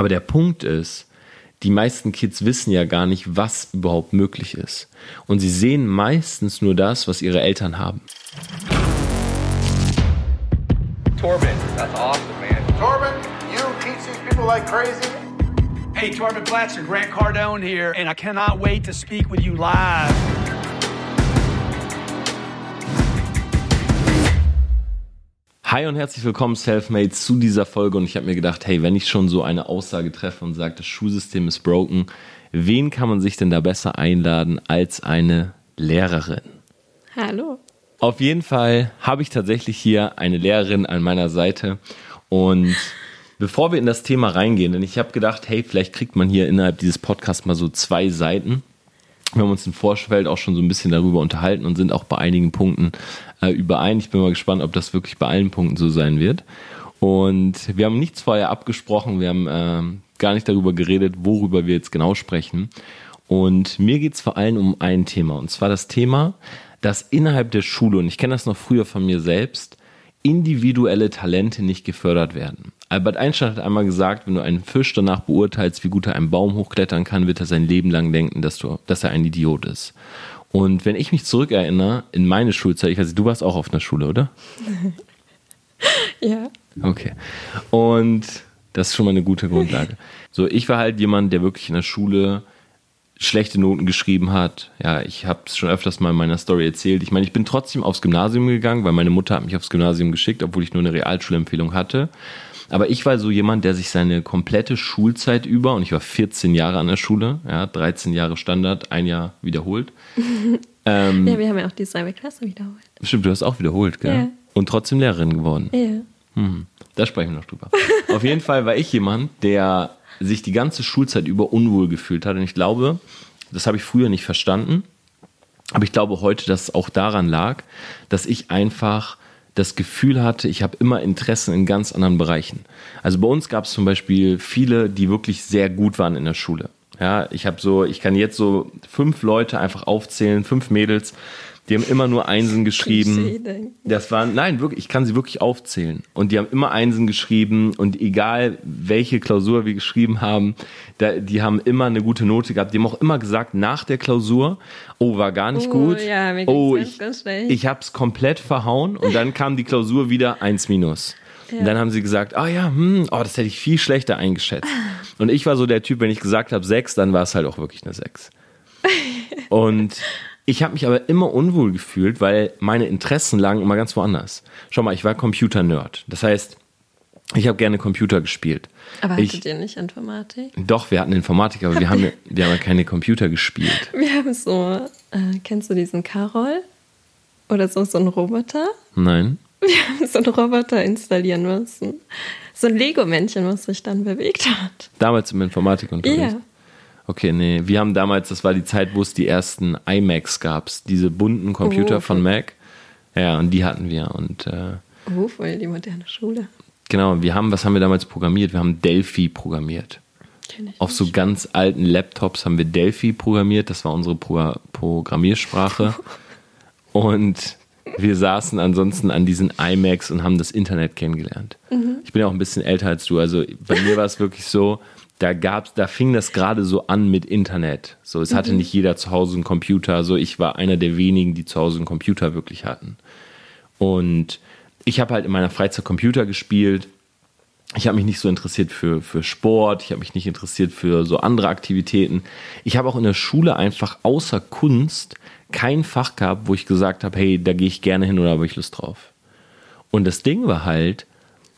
Aber der Punkt ist, die meisten Kids wissen ja gar nicht, was überhaupt möglich ist. Und sie sehen meistens nur das, was ihre Eltern haben. Torben, that's awesome, man. Torben, you teach these people like crazy. Hey, Torben Platzer, Grant Cardone here, and I cannot wait to speak with you live. Hi und herzlich willkommen, Selfmade, zu dieser Folge. Und ich habe mir gedacht, hey, wenn ich schon so eine Aussage treffe und sage, das Schulsystem ist broken, wen kann man sich denn da besser einladen als eine Lehrerin? Hallo. Auf jeden Fall habe ich tatsächlich hier eine Lehrerin an meiner Seite. Und bevor wir in das Thema reingehen, denn ich habe gedacht, hey, vielleicht kriegt man hier innerhalb dieses Podcasts mal so zwei Seiten. Wir haben uns im Vorfeld auch schon so ein bisschen darüber unterhalten und sind auch bei einigen Punkten äh, überein. Ich bin mal gespannt, ob das wirklich bei allen Punkten so sein wird. Und wir haben nichts vorher abgesprochen, wir haben äh, gar nicht darüber geredet, worüber wir jetzt genau sprechen. Und mir geht es vor allem um ein Thema, und zwar das Thema, dass innerhalb der Schule, und ich kenne das noch früher von mir selbst, individuelle Talente nicht gefördert werden. Albert Einstein hat einmal gesagt, wenn du einen Fisch danach beurteilst, wie gut er einen Baum hochklettern kann, wird er sein Leben lang denken, dass, du, dass er ein Idiot ist. Und wenn ich mich zurückerinnere, in meine Schulzeit, ich weiß nicht, du warst auch auf einer Schule, oder? Ja. Okay. Und das ist schon mal eine gute Grundlage. So, ich war halt jemand, der wirklich in der Schule schlechte Noten geschrieben hat. Ja, ich habe es schon öfters mal in meiner Story erzählt. Ich meine, ich bin trotzdem aufs Gymnasium gegangen, weil meine Mutter hat mich aufs Gymnasium geschickt, obwohl ich nur eine Realschulempfehlung hatte. Aber ich war so jemand, der sich seine komplette Schulzeit über, und ich war 14 Jahre an der Schule, ja, 13 Jahre Standard, ein Jahr wiederholt. ähm, Ja, wir haben ja auch dieselbe Klasse wiederholt. Stimmt, du hast auch wiederholt, gell? Ja. Und trotzdem Lehrerin geworden. Ja. Hm, da sprechen wir noch drüber. Auf jeden Fall war ich jemand, der sich die ganze Schulzeit über unwohl gefühlt hat. Und ich glaube, das habe ich früher nicht verstanden. Aber ich glaube heute, dass es auch daran lag, dass ich einfach das Gefühl hatte, ich habe immer Interessen in ganz anderen Bereichen. Also bei uns gab es zum Beispiel viele, die wirklich sehr gut waren in der Schule. Ja, ich habe so, ich kann jetzt so fünf Leute einfach aufzählen, fünf Mädels, die haben immer nur Einsen geschrieben. Klischee-Denken. Das waren, nein, wirklich, ich kann sie wirklich aufzählen. Und die haben immer Einsen geschrieben und egal welche Klausur wir geschrieben haben, da, die haben immer eine gute Note gehabt. Die haben auch immer gesagt, nach der Klausur, oh, war gar nicht Oh, gut. ja, oh, ich, ich hab's komplett verhauen und dann kam die Klausur wieder eins minus. Und dann haben sie gesagt, ah ja, hm, oh, das hätte ich viel schlechter eingeschätzt. Und ich war so der Typ, wenn ich gesagt habe sechs, dann war es halt auch wirklich eine sechs. Und ich habe mich aber immer unwohl gefühlt, weil meine Interessen lagen immer ganz woanders. Schau mal, ich war Computer-Nerd. Das heißt, ich habe gerne Computer gespielt. Aber ich, hattet ihr nicht Informatik? Doch, wir hatten Informatik, aber wir haben, ja- wir haben ja keine Computer gespielt. Wir haben so, äh, kennst du diesen Carol? Oder so, so einen Roboter? Nein? Wir haben so einen Roboter installieren müssen. So ein Lego-Männchen, was sich dann bewegt hat. Damals im Informatikunterricht. Ja. Okay, nee. Wir haben damals, das war die Zeit, wo es die ersten iMacs gab, diese bunten Computer Oh, von. Mac. Ja, und die hatten wir. Und äh, Oh, voll die moderne Schule. genau, wir haben, was haben wir damals programmiert? Wir haben Delphi programmiert. Auf so ganz alten Laptops haben wir Delphi programmiert. Das war unsere Pro Programmiersprache. Und wir saßen ansonsten an diesen iMacs und haben das Internet kennengelernt. Ich bin ja auch ein bisschen älter als du. Also bei mir war es wirklich so, da gab's, da fing das gerade so an mit Internet. So, es hatte nicht jeder zu Hause einen Computer. So, ich war einer der wenigen, die zu Hause einen Computer wirklich hatten. Und ich habe halt in meiner Freizeit Computer gespielt. Ich habe mich nicht so interessiert für, für Sport, ich habe mich nicht interessiert für so andere Aktivitäten. Ich habe auch in der Schule einfach außer Kunst kein Fach gehabt, wo ich gesagt habe, hey, da gehe ich gerne hin oder habe ich Lust drauf. Und das Ding war halt,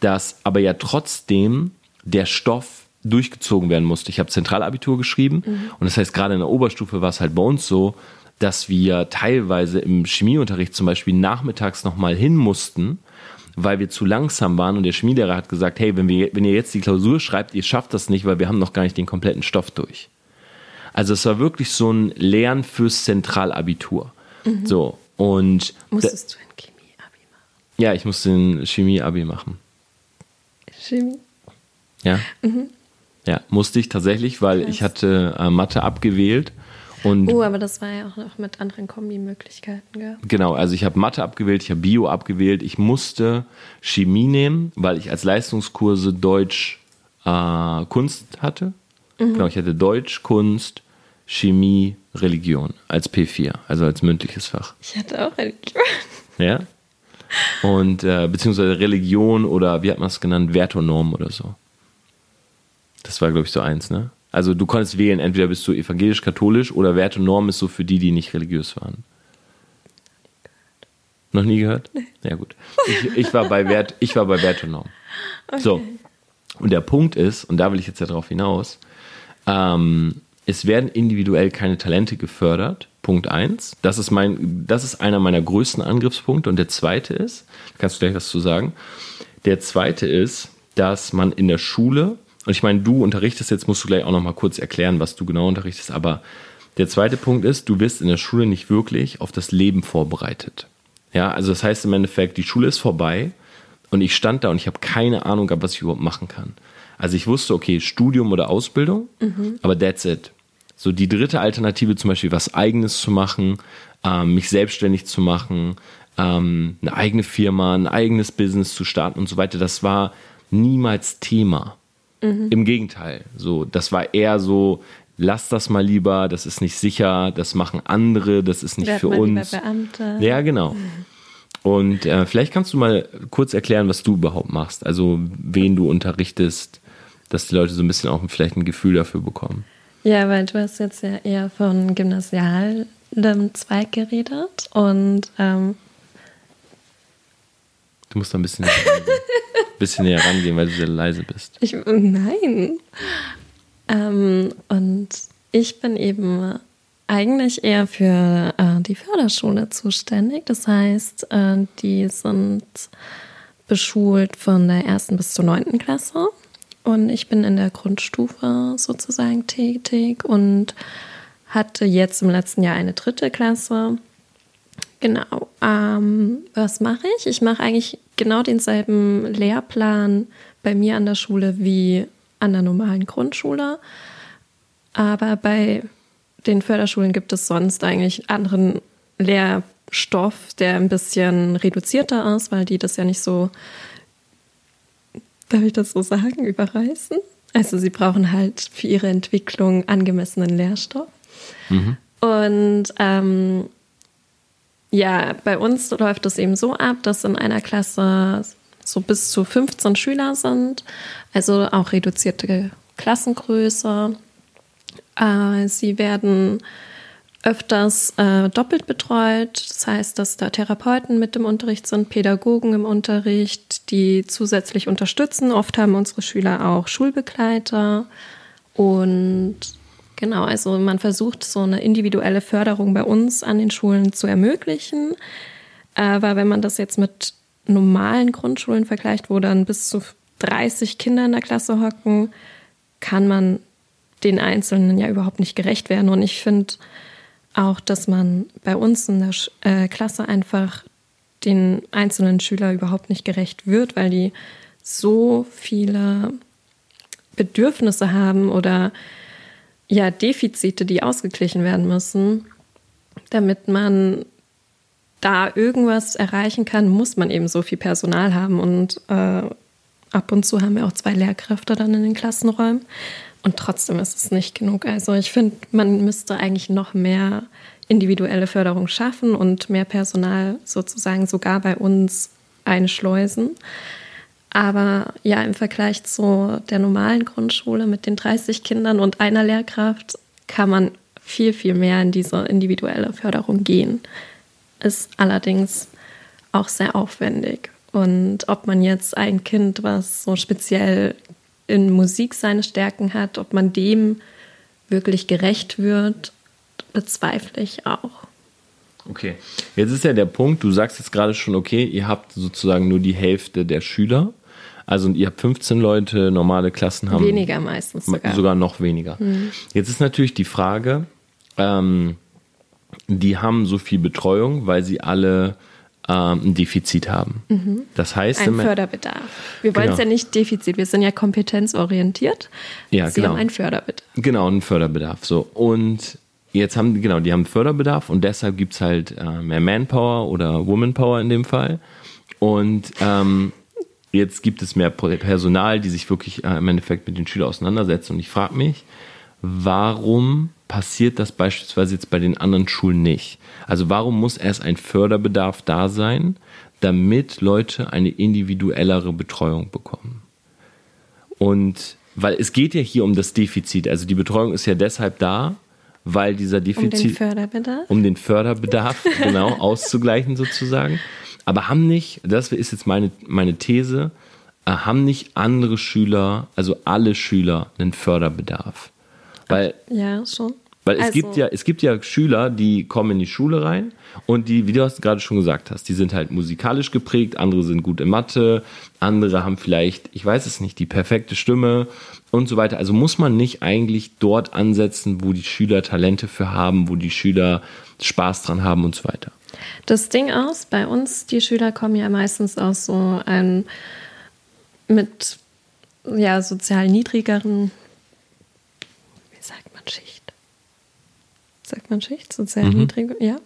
dass aber ja trotzdem der Stoff durchgezogen werden musste. Ich habe Zentralabitur geschrieben und das heißt, gerade in der Oberstufe war es halt bei uns so, dass wir teilweise im Chemieunterricht zum Beispiel nachmittags nochmal hin mussten, weil wir zu langsam waren und der Chemielehrer hat gesagt, hey, wenn, wir, wenn ihr jetzt die Klausur schreibt, ihr schafft das nicht, weil wir haben noch gar nicht den kompletten Stoff durch. Also es war wirklich so ein Lernen fürs Zentralabitur. So, und Musstest du in Chemie-Abi machen? ja, ich musste ein Chemie-Abi machen. Chemie? Ja. Ja, musste ich tatsächlich, weil ich hatte äh, Mathe abgewählt. Und Oh, aber das war ja auch noch mit anderen Kombimöglichkeiten, gell? genau, also ich habe Mathe abgewählt, ich habe Bio abgewählt. Ich musste Chemie nehmen, weil ich als Leistungskurse Deutsch äh, Kunst hatte. Genau, ich hatte Deutsch, Kunst, Chemie, Religion als P4, also als mündliches Fach. Ich hatte auch Religion. Ja. Und äh, beziehungsweise Religion oder wie hat man es genannt, Normen oder so. Das war, glaube ich, so eins, ne? Also du konntest wählen, entweder bist du evangelisch-katholisch oder Werte und Normen ist so für die, die nicht religiös waren. Noch nie gehört? Nee. Ja, gut. Ich, ich, war bei Wert, ich war bei Werte und Normen. So. Und der Punkt ist, und da will ich jetzt ja drauf hinaus, ähm, es werden individuell keine Talente gefördert. Punkt eins. Das ist mein, das ist einer meiner größten Angriffspunkte. Und der zweite ist, kannst du gleich was zu sagen? Der zweite ist, dass man in der Schule, und ich meine, du unterrichtest, jetzt musst du gleich auch noch mal kurz erklären, was du genau unterrichtest, aber der zweite Punkt ist, du wirst in der Schule nicht wirklich auf das Leben vorbereitet. Ja, also das heißt im Endeffekt, die Schule ist vorbei und ich stand da und ich habe keine Ahnung gehabt, was ich überhaupt machen kann. Also ich wusste, okay, Studium oder Ausbildung, aber that's it. So die dritte Alternative, zum Beispiel was Eigenes zu machen, ähm, mich selbstständig zu machen, ähm, eine eigene Firma, ein eigenes Business zu starten und so weiter, das war niemals Thema. Im Gegenteil, so das war eher so, lass das mal lieber, das ist nicht sicher, das machen andere, das ist nicht Werd für uns. Beamter. Ja, genau. Und äh, vielleicht kannst du mal kurz erklären, was du überhaupt machst. Also wen du unterrichtest, dass die Leute so ein bisschen auch vielleicht ein Gefühl dafür bekommen. Ja, weil du hast jetzt ja eher von gymnasialem Zweig geredet und ähm, Du musst da ein bisschen näher rangehen, bisschen näher rangehen weil du sehr leise bist. ich, nein. Ähm, und ich bin eben eigentlich eher für äh, die Förderschule zuständig. Das heißt, äh, die sind beschult von der ersten bis zur neunten Klasse. Und ich bin in der Grundstufe sozusagen tätig und hatte jetzt im letzten Jahr eine dritte Klasse. Genau. Ähm, was mache ich? Ich mache eigentlich genau denselben Lehrplan bei mir an der Schule wie an der normalen Grundschule. Aber bei den Förderschulen gibt es sonst eigentlich anderen Lehrstoff, der ein bisschen reduzierter ist, weil die das ja nicht so, darf ich das so sagen, überreißen. Also sie brauchen halt für ihre Entwicklung angemessenen Lehrstoff. Und ähm, ja, bei uns läuft es eben so ab, dass in einer Klasse so bis zu 15 Schüler sind, also auch reduzierte Klassengröße. Äh, sie werden öfters äh, doppelt betreut. Das heißt, dass da Therapeuten mit im Unterricht sind, Pädagogen im Unterricht, die zusätzlich unterstützen. Oft haben unsere Schüler auch Schulbegleiter. Und genau, also man versucht so eine individuelle Förderung bei uns an den Schulen zu ermöglichen. Aber wenn man das jetzt mit normalen Grundschulen vergleicht, wo dann bis zu 30 Kinder in der Klasse hocken, kann man den Einzelnen ja überhaupt nicht gerecht werden. Und ich finde auch, dass man bei uns in der Sch- äh, Klasse einfach den einzelnen Schüler überhaupt nicht gerecht wird, weil die so viele Bedürfnisse haben oder ja Defizite, die ausgeglichen werden müssen, damit man da irgendwas erreichen kann, muss man eben so viel Personal haben. Und äh, ab und zu haben wir auch zwei Lehrkräfte dann in den Klassenräumen. Und trotzdem ist es nicht genug. Also ich finde, man müsste eigentlich noch mehr individuelle Förderung schaffen und mehr Personal sozusagen sogar bei uns einschleusen. Aber ja, im Vergleich zu der normalen Grundschule mit den 30 Kindern und einer Lehrkraft kann man viel, viel mehr in diese individuelle Förderung gehen. Ist allerdings auch sehr aufwendig. Und ob man jetzt ein Kind, was so speziell in Musik seine Stärken hat, ob man dem wirklich gerecht wird, bezweifle ich auch. Okay. Jetzt ist ja der Punkt, du sagst jetzt gerade schon, okay, ihr habt sozusagen nur die Hälfte der Schüler. Also ihr habt 15 Leute, normale Klassen haben Weniger meistens sogar. sogar noch weniger. Jetzt ist natürlich die Frage, ähm, die haben so viel Betreuung, weil sie alle ähm, ein Defizit haben. Das heißt, Ein Förderbedarf. Wir wollen es Genau. ja nicht Defizit, wir sind ja kompetenzorientiert. Ja, Sie genau. haben einen Förderbedarf. Genau, einen Förderbedarf. So. Und jetzt haben, genau, die haben Förderbedarf und deshalb gibt es halt äh, mehr Manpower oder Womanpower in dem Fall. Und ähm, jetzt gibt es mehr Personal, die sich wirklich äh, im Endeffekt mit den Schülern auseinandersetzen. Und ich frage mich, warum passiert das beispielsweise jetzt bei den anderen Schulen nicht? Also warum muss erst ein Förderbedarf da sein, damit Leute eine individuellere Betreuung bekommen? Und weil es geht ja hier um das Defizit. Also die Betreuung ist ja deshalb da, weil dieser Defizit. Um den Förderbedarf. Um den Förderbedarf, genau, auszugleichen sozusagen. Aber haben nicht, das ist jetzt meine, meine These, äh, haben nicht andere Schüler, also alle Schüler, einen Förderbedarf? Weil, Ja, schon. weil es, Also- gibt ja, es gibt ja Schüler, die kommen in die Schule rein und die, wie du es gerade schon gesagt hast, die sind halt musikalisch geprägt, andere sind gut in Mathe, andere haben vielleicht, ich weiß es nicht, die perfekte Stimme und so weiter. Also muss man nicht eigentlich dort ansetzen, wo die Schüler Talente für haben, wo die Schüler Spaß dran haben und so weiter. Das Ding aus, bei uns, die Schüler kommen ja meistens aus so einem mit ja, sozial niedrigeren, wie sagt man Schicht? Sagt man Schicht? Sozial Mhm. niedrig, ja.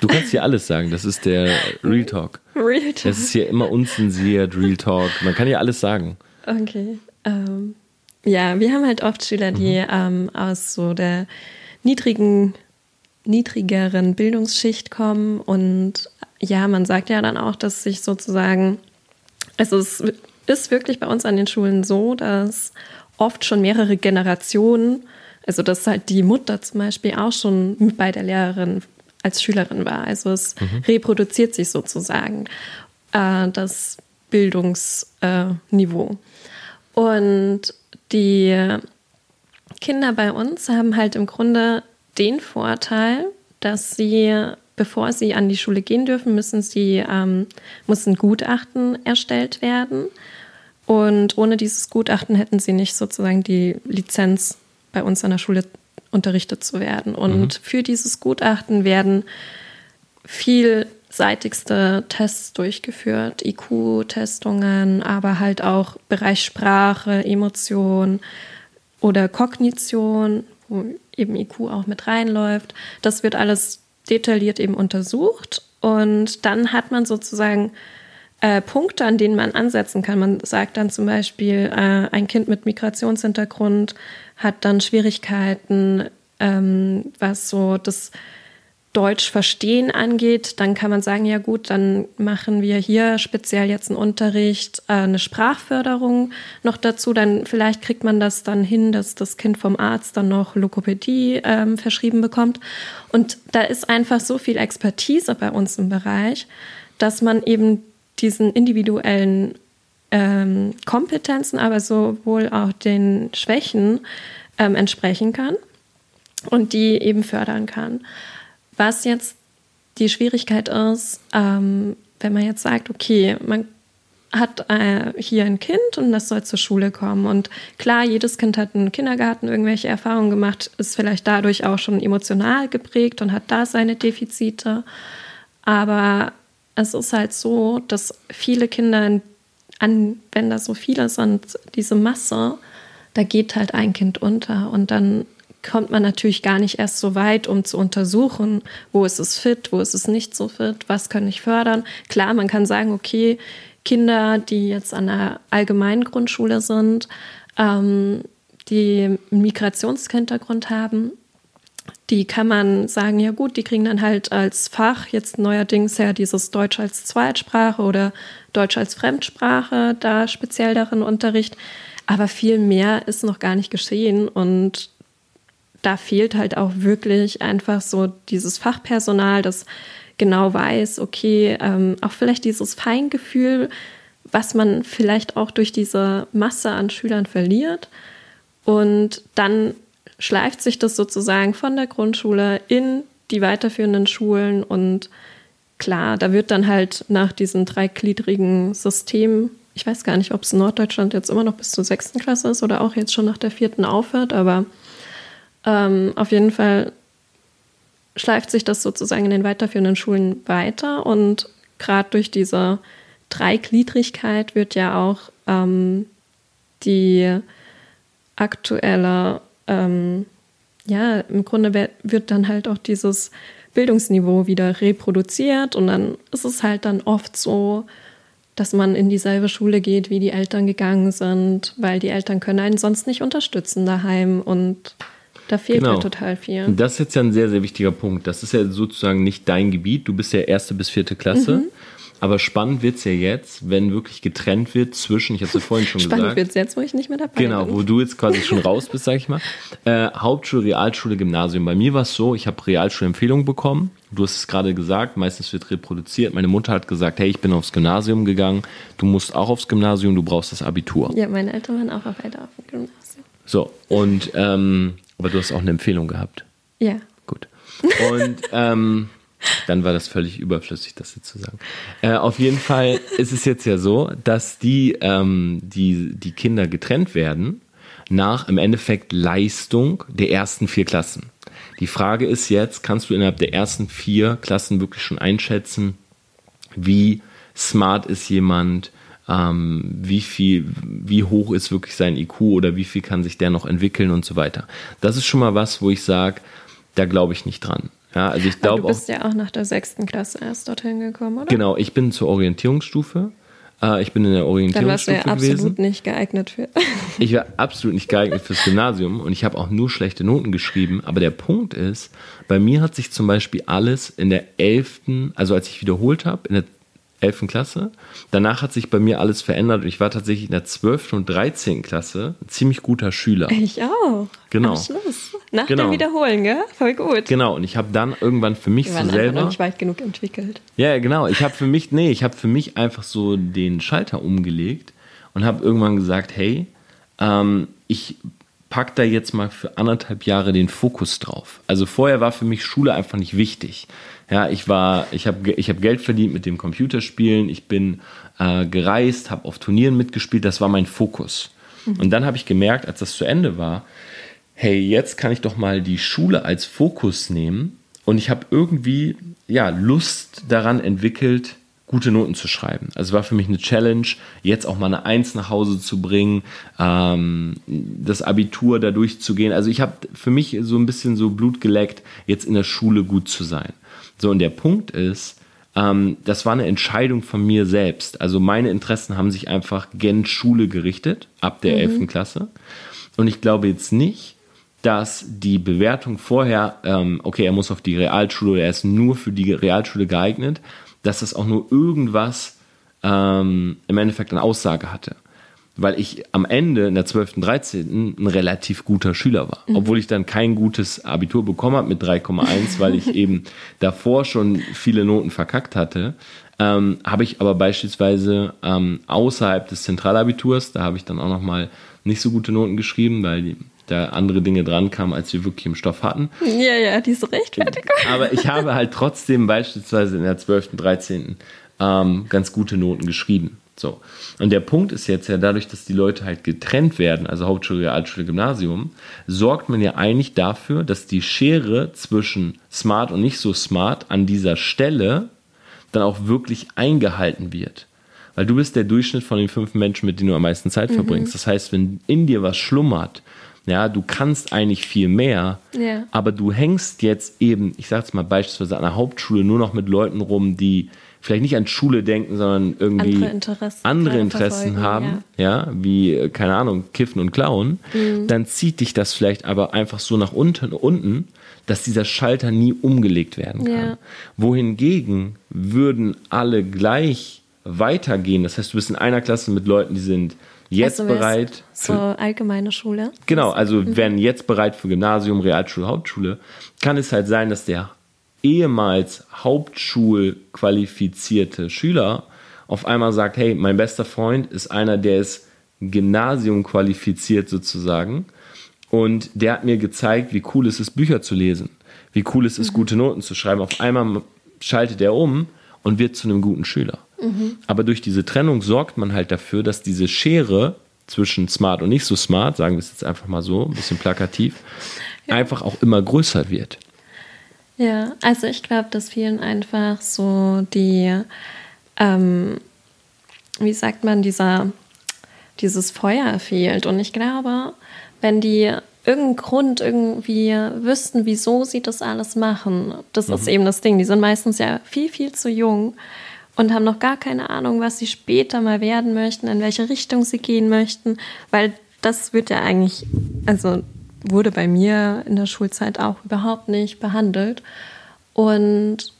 Du kannst hier alles sagen, das ist der Real Talk. Real Talk. Das ist hier immer unzensiert, Real Talk. Man kann hier alles sagen. Okay. Ähm, ja, wir haben halt oft Schüler, die ähm, aus so der niedrigen, niedrigeren Bildungsschicht kommen. Und ja, man sagt ja dann auch, dass sich sozusagen, also es ist wirklich bei uns an den Schulen so, dass oft schon mehrere Generationen, also dass halt die Mutter zum Beispiel auch schon bei der Lehrerin als Schülerin war. Also es reproduziert sich sozusagen äh, das Bildungsniveau. Und die Kinder bei uns haben halt im Grunde den Vorteil, dass sie, bevor sie an die Schule gehen dürfen, müssen sie, ähm, muss ein Gutachten erstellt werden. Und ohne dieses Gutachten hätten sie nicht sozusagen die Lizenz, bei uns an der Schule unterrichtet zu werden. Und für dieses Gutachten werden vielseitigste Tests durchgeführt, IQ-Testungen, aber halt auch Bereich Sprache, Emotion oder Kognition, wo eben IQ auch mit reinläuft. Das wird alles detailliert eben untersucht und dann hat man sozusagen äh, Punkte, an denen man ansetzen kann. Man sagt dann zum Beispiel, äh, ein Kind mit Migrationshintergrund hat dann Schwierigkeiten, ähm, was so das Deutsch verstehen angeht, dann kann man sagen, ja gut, dann machen wir hier speziell jetzt einen Unterricht, äh, eine Sprachförderung noch dazu. Dann vielleicht kriegt man das dann hin, dass das Kind vom Arzt dann noch Lokopädie ähm, verschrieben bekommt. Und da ist einfach so viel Expertise bei uns im Bereich, dass man eben diesen individuellen ähm, Kompetenzen, aber sowohl auch den Schwächen ähm, entsprechen kann und die eben fördern kann. Was jetzt die Schwierigkeit ist, ähm, wenn man jetzt sagt, okay, man hat äh, hier ein Kind und das soll zur Schule kommen. Und klar, jedes Kind hat im Kindergarten irgendwelche Erfahrungen gemacht, ist vielleicht dadurch auch schon emotional geprägt und hat da seine Defizite. Aber es ist halt so, dass viele Kinder, an, wenn da so viele sind, diese Masse, da geht halt ein Kind unter. Und dann kommt man natürlich gar nicht erst so weit, um zu untersuchen, wo ist es fit, wo ist es nicht so fit, was kann ich fördern. Klar, man kann sagen, okay, Kinder, die jetzt an der allgemeinen Grundschule sind, ähm, die einen Migrationshintergrund haben, die kann man sagen, ja gut, die kriegen dann halt als Fach jetzt neuerdings ja dieses Deutsch als Zweitsprache oder Deutsch als Fremdsprache, da speziell darin Unterricht. Aber viel mehr ist noch gar nicht geschehen und da fehlt halt auch wirklich einfach so dieses Fachpersonal, das genau weiß, okay, ähm, auch vielleicht dieses Feingefühl, was man vielleicht auch durch diese Masse an Schülern verliert. Und dann schleift sich das sozusagen von der Grundschule in die weiterführenden Schulen und klar, da wird dann halt nach diesem dreigliedrigen System, ich weiß gar nicht, ob es in Norddeutschland jetzt immer noch bis zur sechsten Klasse ist oder auch jetzt schon nach der vierten aufhört, aber ähm, auf jeden Fall schleift sich das sozusagen in den weiterführenden Schulen weiter und gerade durch diese Dreigliedrigkeit wird ja auch ähm, die aktuelle, ähm, ja, im Grunde wird dann halt auch dieses Bildungsniveau wieder reproduziert und dann ist es halt dann oft so, dass man in dieselbe Schule geht, wie die Eltern gegangen sind, weil die Eltern können einen sonst nicht unterstützen daheim und da fehlt Genau. mir total viel. Das ist jetzt ja ein sehr, sehr wichtiger Punkt. Das ist ja sozusagen nicht dein Gebiet. Du bist ja erste bis vierte Klasse. Mhm. Aber spannend wird's ja jetzt, wenn wirklich getrennt wird zwischen, ich habe es ja vorhin schon Spannend gesagt. wird es jetzt, wo ich nicht mehr dabei Genau, bin. wo du jetzt quasi schon raus bist, sag ich mal. Äh, Hauptschule, Realschule, Gymnasium. Bei mir war es so, ich habe Realschulempfehlungen bekommen. Du hast es gerade gesagt, meistens wird reproduziert. Meine Mutter hat gesagt, hey, ich bin aufs Gymnasium gegangen. Du musst auch aufs Gymnasium, du brauchst das Abitur. Ja, meine Eltern waren auch auf dem Gymnasium. So, und, ähm, aber du hast auch eine Empfehlung gehabt. Ja. Gut. Und ähm, dann war das völlig überflüssig, das jetzt zu sagen. Äh, auf jeden Fall ist es jetzt ja so, dass die, ähm, die, die Kinder getrennt werden nach im Endeffekt Leistung der ersten vier Klassen. Die Frage ist jetzt, kannst du innerhalb der ersten vier Klassen wirklich schon einschätzen, wie smart ist jemand, ähm, wie viel, wie hoch ist wirklich sein IQ oder wie viel kann sich der noch entwickeln und so weiter. Das ist schon mal was, wo ich sage, da glaube ich nicht dran. Ja, also ich glaube du auch, bist ja auch nach der sechsten Klasse erst dorthin gekommen, oder? genau, ich bin zur Orientierungsstufe. Äh, ich bin in der Dann warst du ja Orientierungsstufe absolut gewesen. nicht geeignet für. Ich war absolut nicht geeignet fürs Gymnasium und ich habe auch nur schlechte Noten geschrieben. Aber der Punkt ist, bei mir hat sich zum Beispiel alles in der 11., also als ich wiederholt habe, in der 11. Klasse, danach hat sich bei mir alles verändert und ich war tatsächlich in der 12. und 13. Klasse ein ziemlich guter Schüler. Ich auch. Genau. Am Schluss. Nach Genau. dem Wiederholen, gell? Voll gut. Genau, und ich habe dann irgendwann für mich Wir so waren noch selber. nicht weit genug entwickelt. Ja, ja, genau. Ich habe für mich, nee, ich habe für mich einfach so den Schalter umgelegt und habe irgendwann gesagt, hey, ähm, ich pack da jetzt mal für anderthalb Jahre den Fokus drauf. Also vorher war für mich Schule einfach nicht wichtig. Ja, ich war, ich habe ich hab Geld verdient mit dem Computerspielen, ich bin äh, gereist, habe auf Turnieren mitgespielt, das war mein Fokus. Und dann habe ich gemerkt, als das zu Ende war, hey, jetzt kann ich doch mal die Schule als Fokus nehmen und ich habe irgendwie ja Lust daran entwickelt, gute Noten zu schreiben. Also war für mich eine Challenge, jetzt auch mal eine Eins nach Hause zu bringen, ähm, das Abitur da durchzugehen. Also ich habe für mich so ein bisschen so Blut geleckt, jetzt in der Schule gut zu sein. So, und der Punkt ist, ähm, das war eine Entscheidung von mir selbst. Also meine Interessen haben sich einfach gen Schule gerichtet, ab der 11. Klasse. Und ich glaube jetzt nicht, dass die Bewertung vorher, ähm, okay, er muss auf die Realschule oder er ist nur für die Realschule geeignet, dass das auch nur irgendwas ähm, im Endeffekt eine Aussage hatte. Weil ich am Ende in der 12. und 13. ein relativ guter Schüler war. Obwohl ich dann kein gutes Abitur bekommen habe mit 3,1, weil ich eben davor schon viele Noten verkackt hatte. Ähm, habe ich aber beispielsweise ähm, außerhalb des Zentralabiturs, da habe ich dann auch nochmal nicht so gute Noten geschrieben, weil die, da andere Dinge dran kamen, als wir wirklich im Stoff hatten. Ja, ja, diese Rechtfertigung. Aber ich habe halt trotzdem beispielsweise in der 12., 13. Ähm, ganz gute Noten geschrieben. So. Und der Punkt ist jetzt ja, dadurch, dass die Leute halt getrennt werden, also Hauptschule, Realschule, Gymnasium, sorgt man ja eigentlich dafür, dass die Schere zwischen smart und nicht so smart an dieser Stelle dann auch wirklich eingehalten wird. Weil du bist der Durchschnitt von den fünf Menschen, mit denen du am meisten Zeit verbringst. Das heißt, wenn in dir was schlummert, ja, du kannst eigentlich viel mehr, Ja. aber du hängst jetzt eben, ich sag's mal beispielsweise an der Hauptschule nur noch mit Leuten rum, die vielleicht nicht an Schule denken, sondern irgendwie Andere Interessen andere Interessen haben, ja. wie, äh, keine Ahnung, Kiffen und Klauen, Mhm. dann zieht dich das vielleicht aber einfach so nach unten, unten, dass dieser Schalter nie umgelegt werden kann. Ja. Wohingegen würden alle gleich weitergehen. Das heißt, du bist in einer Klasse mit Leuten, die sind jetzt Also bereit. So allgemeine Schule. Genau, also werden jetzt bereit für Gymnasium, Realschule, Hauptschule, kann es halt sein, dass der ehemals Hauptschulqualifizierte Schüler auf einmal sagt, hey, mein bester Freund ist einer, der ist Gymnasium qualifiziert sozusagen und der hat mir gezeigt, wie cool es ist, Bücher zu lesen, wie cool es ist, gute Noten zu schreiben. Auf einmal schaltet er um und wird zu einem guten Schüler. Aber durch diese Trennung sorgt man halt dafür, dass diese Schere zwischen smart und nicht so smart, sagen wir es jetzt einfach mal so, ein bisschen plakativ, einfach auch immer größer wird. Ja, also ich glaube, dass vielen einfach so die, ähm, wie sagt man, dieser, dieses Feuer fehlt. Und ich glaube, wenn die irgendeinen Grund irgendwie wüssten, wieso sie das alles machen, das ist eben das Ding. Die sind meistens ja viel, viel zu jung. und haben noch gar keine Ahnung, was sie später mal werden möchten, in welche Richtung sie gehen möchten, weil das wird ja eigentlich, also wurde bei mir in der Schulzeit auch überhaupt nicht behandelt. Und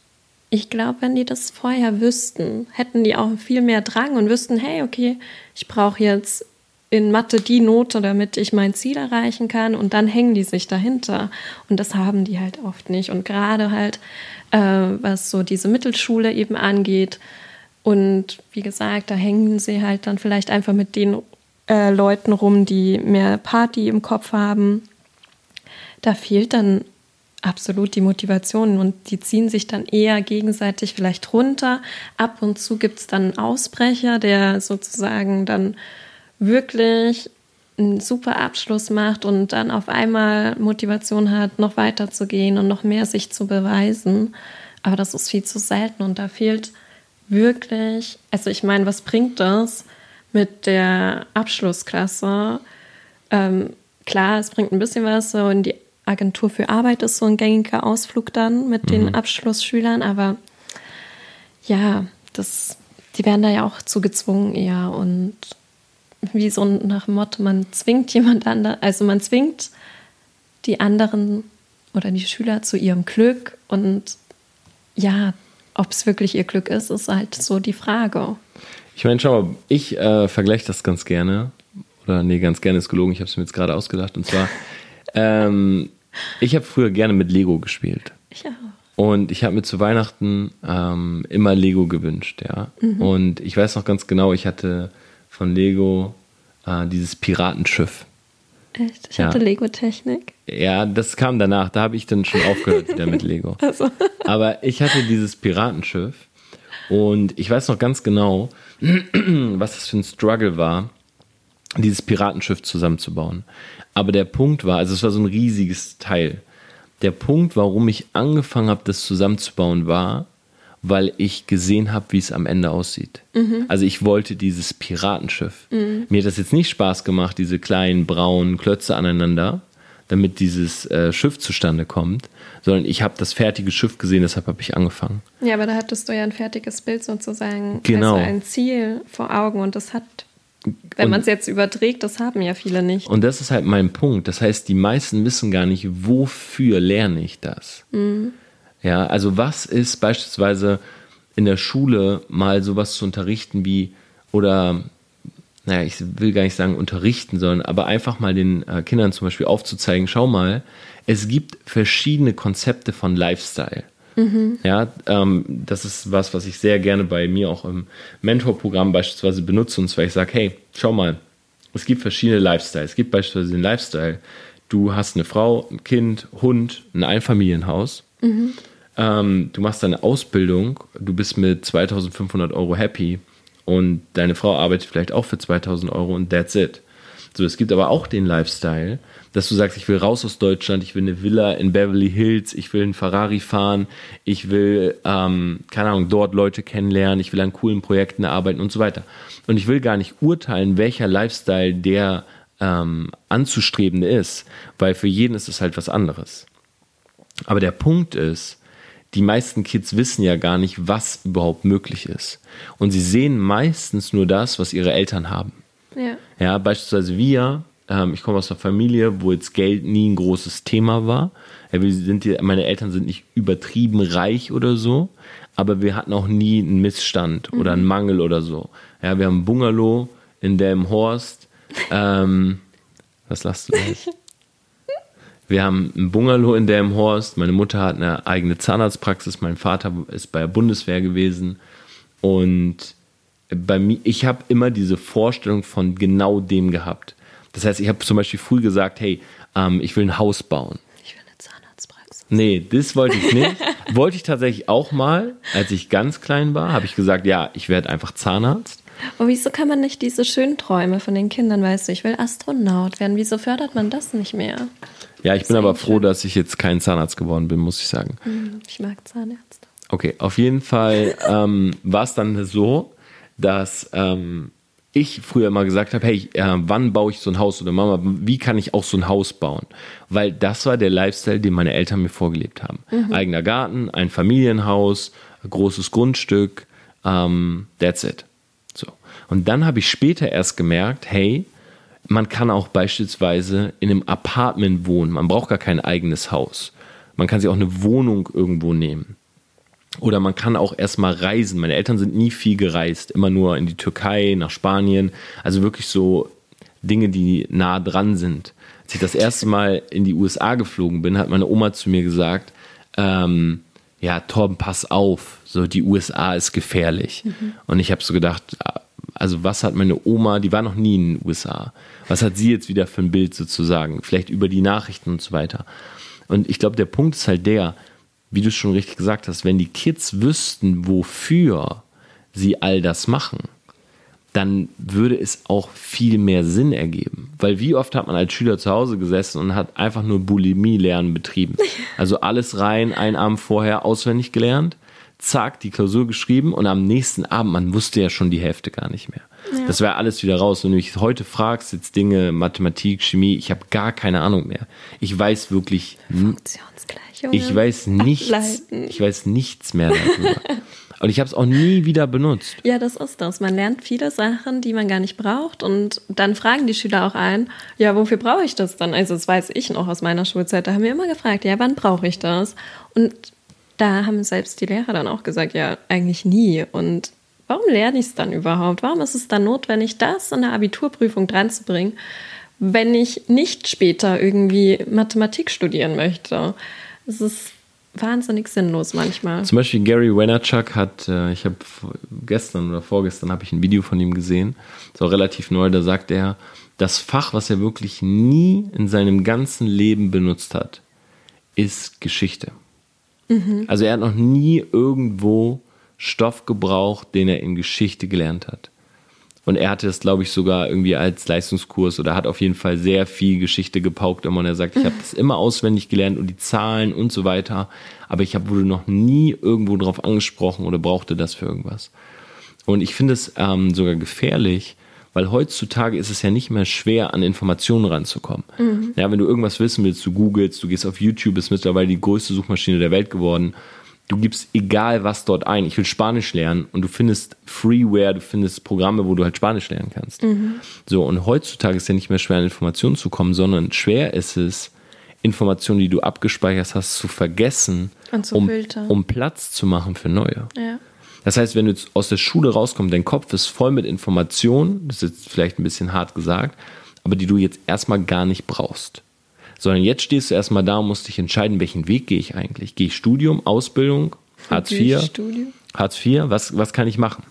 ich glaube, wenn die das vorher wüssten, hätten die auch viel mehr Drang und wüssten, hey, okay, ich brauche jetzt in Mathe die Note, damit ich mein Ziel erreichen kann und dann hängen die sich dahinter. Und das haben die halt oft nicht. Und gerade halt, äh, was so diese Mittelschule eben angeht. Und wie gesagt, da hängen sie halt dann vielleicht einfach mit den äh, Leuten rum, die mehr Party im Kopf haben. Da fehlt dann absolut die Motivation und die ziehen sich dann eher gegenseitig vielleicht runter. Ab und zu gibt es dann einen Ausbrecher, der sozusagen dann wirklich einen super Abschluss macht und dann auf einmal Motivation hat, noch weiter zu gehen und noch mehr sich zu beweisen. Aber das ist viel zu selten und da fehlt wirklich, also ich meine, was bringt das mit der Abschlussklasse? Ähm, klar, es bringt ein bisschen was so in die Agentur für Arbeit ist so ein gängiger Ausflug dann mit mhm. den Abschlussschülern, aber ja, das, die werden da ja auch zugezwungen eher und wie so nach dem Motto, man zwingt jemand anderen, also man zwingt die anderen oder die Schüler zu ihrem Glück und ja, ob es wirklich ihr Glück ist, ist halt so die Frage. Ich meine, schau mal, ich äh, vergleiche das ganz gerne. Oder nee, ganz gerne ist gelogen, ich habe es mir jetzt gerade ausgedacht. Und zwar, ähm, ich habe früher gerne mit Lego gespielt. Ich auch. Und ich habe mir zu Weihnachten ähm, immer Lego gewünscht, ja. Mhm. Und ich weiß noch ganz genau, ich hatte von Lego äh, dieses Piratenschiff. Echt? Ich ja. hatte Lego-Technik. Ja, das kam danach. Da habe ich dann schon aufgehört wieder mit Lego. Also. Aber ich hatte dieses Piratenschiff und ich weiß noch ganz genau, was das für ein Struggle war, dieses Piratenschiff zusammenzubauen. Aber der Punkt war, also es war so ein riesiges Teil. Der Punkt, warum ich angefangen habe, das zusammenzubauen, war, weil ich gesehen habe, wie es am Ende aussieht. Mhm. Also ich wollte dieses Piratenschiff. Mhm. Mir hat das jetzt nicht Spaß gemacht, diese kleinen braunen Klötze aneinander, damit dieses äh, Schiff zustande kommt, sondern ich habe das fertige Schiff gesehen, deshalb habe ich angefangen. Ja, aber da hattest du ja ein fertiges Bild sozusagen, genau. also ein Ziel vor Augen und das hat wenn man es jetzt überträgt, das haben ja viele nicht. Und das ist halt mein Punkt. Das heißt, die meisten wissen gar nicht, wofür lerne ich das. Mhm. Ja, also was ist beispielsweise in der Schule mal sowas zu unterrichten wie, oder, naja, ich will gar nicht sagen unterrichten, sondern aber einfach mal den äh, Kindern zum Beispiel aufzuzeigen, schau mal, es gibt verschiedene Konzepte von Lifestyle. Mhm. Ja, ähm, das ist was, was ich sehr gerne bei mir auch im Mentorprogramm beispielsweise benutze. Und zwar ich sage, hey, schau mal, es gibt verschiedene Lifestyles. Es gibt beispielsweise den Lifestyle, du hast eine Frau, ein Kind, Hund, ein Einfamilienhaus. Mhm. Ähm, du machst deine Ausbildung, du bist mit 2500 Euro happy und deine Frau arbeitet vielleicht auch für 2000 Euro und that's it. So, es gibt aber auch den Lifestyle, dass du sagst, ich will raus aus Deutschland, ich will eine Villa in Beverly Hills, ich will einen Ferrari fahren, ich will, ähm, keine Ahnung, dort Leute kennenlernen, ich will an coolen Projekten arbeiten und so weiter. Und ich will gar nicht urteilen, welcher Lifestyle der ähm, anzustrebende ist, weil für jeden ist es halt was anderes. Aber der Punkt ist, die meisten Kids wissen ja gar nicht, was überhaupt möglich ist. Und sie sehen meistens nur das, was ihre Eltern haben. Ja, ja beispielsweise wir, ähm, ich komme aus einer Familie, wo jetzt Geld nie ein großes Thema war. Ja, wir sind hier, meine Eltern sind nicht übertrieben reich oder so, aber wir hatten auch nie einen Missstand mhm. oder einen Mangel oder so. Ja, wir haben ein Bungalow in Delmenhorst. Ähm, was lachst du jetzt? Wir haben ein Bungalow in Delmenhorst. Meine Mutter hat eine eigene Zahnarztpraxis. Mein Vater ist bei der Bundeswehr gewesen. Und bei mir, ich habe immer diese Vorstellung von genau dem gehabt. Das heißt, ich habe zum Beispiel früh gesagt, hey, ähm, ich will ein Haus bauen. Ich will eine Zahnarztpraxis. Nee, das wollte ich nicht. wollte ich tatsächlich auch mal, als ich ganz klein war, habe ich gesagt, ja, ich werde einfach Zahnarzt. Und wieso kann man nicht diese schönen Träume von den Kindern, weißt du, ich will Astronaut werden, wieso fördert man das nicht mehr? Ja, ich bin aber froh, schön. dass ich jetzt kein Zahnarzt geworden bin, muss ich sagen. Hm, ich mag Zahnärzte. Okay, auf jeden Fall ähm, war es dann so, dass ähm, ich früher immer gesagt habe, hey, äh, wann baue ich so ein Haus oder Mama, wie kann ich auch so ein Haus bauen? Weil das war der Lifestyle, den meine Eltern mir vorgelebt haben. Mhm. Eigener Garten, ein Familienhaus, großes Grundstück, ähm, that's it. So. Und dann habe ich später erst gemerkt, hey, man kann auch beispielsweise in einem Apartment wohnen. Man braucht gar kein eigenes Haus. Man kann sich auch eine Wohnung irgendwo nehmen. Oder man kann auch erstmal reisen. Meine Eltern sind nie viel gereist, immer nur in die Türkei, nach Spanien. Also wirklich so Dinge, die nah dran sind. Als ich das erste Mal in die USA geflogen bin, hat meine Oma zu mir gesagt, ähm, ja, Torben, pass auf, so die USA ist gefährlich. Und ich habe so gedacht, also was hat meine Oma, die war noch nie in den USA, was hat sie jetzt wieder für ein Bild sozusagen, vielleicht über die Nachrichten und so weiter. Und ich glaube, der Punkt ist halt der, wie du es schon richtig gesagt hast, wenn die Kids wüssten, wofür sie all das machen, dann würde es auch viel mehr Sinn ergeben. Weil wie oft hat man als Schüler zu Hause gesessen und hat einfach nur Bulimie-Lernen betrieben. Also alles rein, einen Abend vorher auswendig gelernt, zack, die Klausur geschrieben und am nächsten Abend, man wusste ja schon die Hälfte gar nicht mehr. Das wäre alles wieder raus. Wenn du mich heute fragst, jetzt Dinge, Mathematik, Chemie, ich habe gar keine Ahnung mehr. Ich weiß wirklich, n- Funktionsgleichung. ich weiß nichts, Ableiten. ich weiß nichts mehr darüber. Und ich habe es auch nie wieder benutzt. Ja, das ist das. Man lernt viele Sachen, die man gar nicht braucht. Und dann fragen die Schüler auch ein, ja, wofür brauche ich das dann? Also, das weiß ich noch aus meiner Schulzeit. Da haben wir immer gefragt, ja, wann brauche ich das? Und da haben selbst die Lehrer dann auch gesagt, ja, eigentlich nie. Und warum lerne ich es dann überhaupt? Warum ist es dann notwendig, das in der Abiturprüfung dran zu bringen, wenn ich nicht später irgendwie Mathematik studieren möchte? Es ist wahnsinnig sinnlos manchmal. Zum Beispiel Gary Vaynerchuk hat, äh, ich habe gestern oder vorgestern habe ich ein Video von ihm gesehen, auch relativ neu, da sagt er, das Fach, was er wirklich nie in seinem ganzen Leben benutzt hat, ist Geschichte. Also er hat noch nie irgendwo Stoff gebraucht, den er in Geschichte gelernt hat. Und er hatte es, glaube ich, sogar irgendwie als Leistungskurs oder hat auf jeden Fall sehr viel Geschichte gepaukt immer. Und er sagt, ich habe das immer auswendig gelernt und die Zahlen und so weiter. Aber ich hab, wurde noch nie irgendwo drauf angesprochen oder brauchte das für irgendwas. Und ich finde es ähm, sogar gefährlich, weil heutzutage ist es ja nicht mehr schwer, an Informationen ranzukommen. Ja, wenn du irgendwas wissen willst, du googelst, du gehst auf YouTube, ist mittlerweile die größte Suchmaschine der Welt geworden. Du gibst egal was dort ein. Ich will Spanisch lernen und du findest Freeware, du findest Programme, wo du halt Spanisch lernen kannst. So, und heutzutage ist ja nicht mehr schwer, an Informationen zu kommen, sondern schwer ist es, Informationen, die du abgespeichert hast, zu vergessen, Und zu um, filtern. um Platz zu machen für neue. Ja. Das heißt, wenn du jetzt aus der Schule rauskommst, dein Kopf ist voll mit Informationen, das ist jetzt vielleicht ein bisschen hart gesagt, aber die du jetzt erstmal gar nicht brauchst. Sondern jetzt stehst du erstmal da und musst dich entscheiden, welchen Weg gehe ich eigentlich? Gehe ich Studium, Ausbildung, Hartz IV? Studium? Hartz IV, was, was kann ich machen?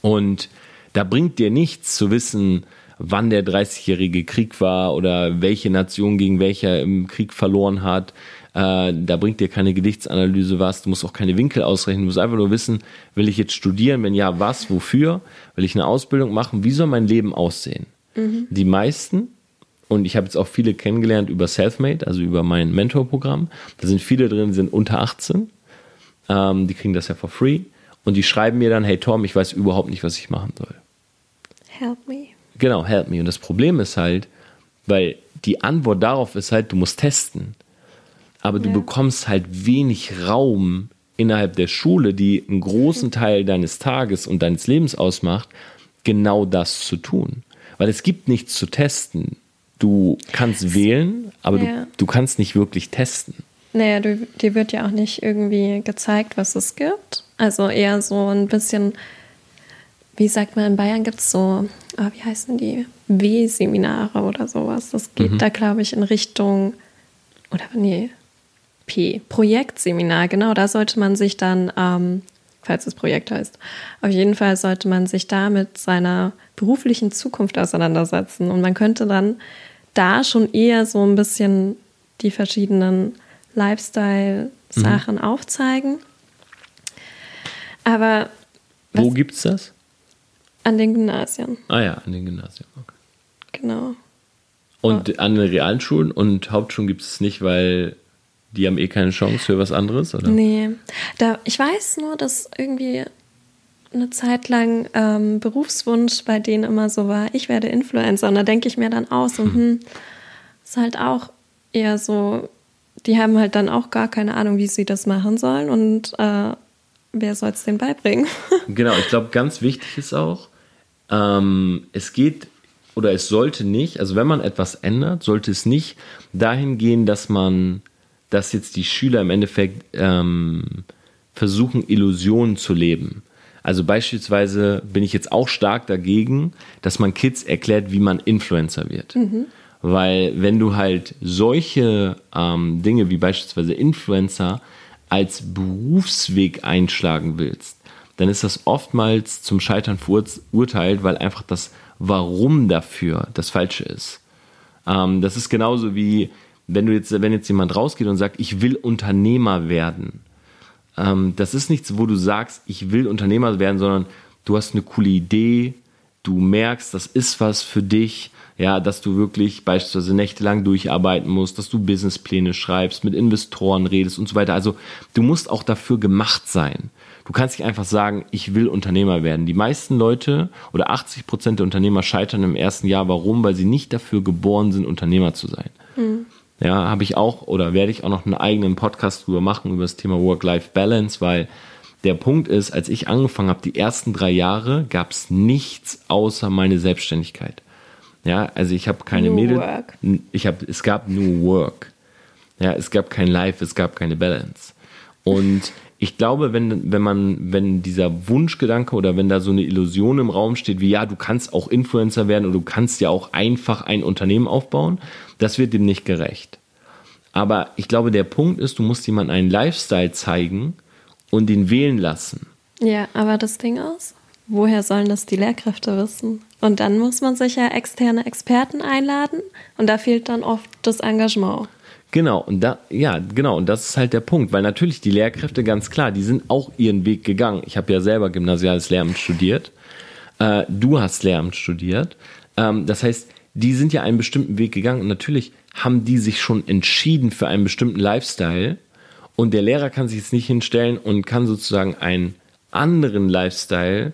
Und da bringt dir nichts zu wissen, wann der 30-jährige Krieg war oder welche Nation gegen welche im Krieg verloren hat. Äh, da bringt dir keine Gedichtsanalyse was. Du musst auch keine Winkel ausrechnen. Du musst einfach nur wissen, will ich jetzt studieren? Wenn ja, was? Wofür? Will ich eine Ausbildung machen? Wie soll mein Leben aussehen? Die meisten, und ich habe jetzt auch viele kennengelernt über Selfmade, also über mein Mentorprogramm. Da sind viele drin, die sind unter 18. Ähm, die kriegen das ja for free. Und die schreiben mir dann, hey Tom, ich weiß überhaupt nicht, was ich machen soll. Help me. Genau, help me. Und das Problem ist halt, weil die Antwort darauf ist halt, du musst testen. Aber du Ja. bekommst halt wenig Raum innerhalb der Schule, die einen großen Teil deines Tages und deines Lebens ausmacht, genau das zu tun. Weil es gibt nichts zu testen. Du kannst wählen, aber Ja. du, du kannst nicht wirklich testen. Naja, du, dir wird ja auch nicht irgendwie gezeigt, was es gibt. Also eher so ein bisschen, wie sagt man, in Bayern gibt es so, ah, wie heißen die? W-Seminare oder sowas. Das geht da, glaube ich, in Richtung, oder nee, P, Projektseminar, genau, da sollte man sich dann, ähm, falls es Projekt heißt, auf jeden Fall sollte man sich da mit seiner beruflichen Zukunft auseinandersetzen. Und man könnte dann da schon eher so ein bisschen die verschiedenen Lifestyle-Sachen aufzeigen. Aber Wo Was- gibt's das? An den Gymnasien, Ah ja, an den Gymnasien. Okay. genau. Und an den Realschulen und Hauptschulen gibt es nicht, weil die haben eh keine Chance für was anderes, oder? Nee, da, ich weiß nur, dass irgendwie eine Zeit lang ähm, Berufswunsch bei denen immer so war, ich werde Influencer. Und da denke ich mir dann auch so, hm, ist halt auch eher so, die haben halt dann auch gar keine Ahnung, wie sie das machen sollen. Und äh, wer soll es denn beibringen? Genau, ich glaube, ganz wichtig ist auch, ähm, es geht oder es sollte nicht, also wenn man etwas ändert, sollte es nicht dahin gehen, dass man, dass jetzt die Schüler im Endeffekt ähm, versuchen, Illusionen zu leben. Also beispielsweise bin ich jetzt auch stark dagegen, dass man Kids erklärt, wie man Influencer wird. Weil wenn du halt solche ähm, Dinge wie beispielsweise Influencer als Berufsweg einschlagen willst, dann ist das oftmals zum Scheitern verurteilt, weil einfach das Warum dafür das Falsche ist. Ähm, das ist genauso wie, wenn du jetzt, wenn jetzt jemand rausgeht und sagt, ich will Unternehmer werden. Ähm, das ist nichts, wo du sagst, ich will Unternehmer werden, sondern du hast eine coole Idee, du merkst, das ist was für dich, ja, dass du wirklich beispielsweise nächtelang durcharbeiten musst, dass du Businesspläne schreibst, mit Investoren redest und so weiter. Also du musst auch dafür gemacht sein. Du kannst nicht einfach sagen, ich will Unternehmer werden. Die meisten Leute oder 80 Prozent der Unternehmer scheitern im ersten Jahr. Warum? Weil sie nicht dafür geboren sind, Unternehmer zu sein. Ja, habe ich auch oder werde ich auch noch einen eigenen Podcast drüber machen über das Thema Work-Life-Balance, weil der Punkt ist, als ich angefangen habe, die ersten drei Jahre gab es nichts außer meine Selbstständigkeit. Ja, also ich habe keine Nur Mädel, Work. ich habe, es gab nur Work. Ja, es gab kein Life, es gab keine Balance. Und ich glaube, wenn, wenn man, wenn dieser Wunschgedanke oder wenn da so eine Illusion im Raum steht, wie ja, du kannst auch Influencer werden oder du kannst ja auch einfach ein Unternehmen aufbauen, das wird dem nicht gerecht. Aber ich glaube, der Punkt ist, du musst jemandem einen Lifestyle zeigen und ihn wählen lassen. Ja, aber das Ding ist, woher sollen das die Lehrkräfte wissen? Und dann muss man sich ja externe Experten einladen und da fehlt dann oft das Engagement. Genau, und da, ja, genau, und das ist halt der Punkt, weil natürlich die Lehrkräfte ganz klar, die sind auch ihren Weg gegangen. Ich habe ja selber gymnasiales Lehramt studiert. Äh, du hast Lehramt studiert. Ähm, das heißt, die sind ja einen bestimmten Weg gegangen und natürlich haben die sich schon entschieden für einen bestimmten Lifestyle und der Lehrer kann sich jetzt nicht hinstellen und kann sozusagen einen anderen Lifestyle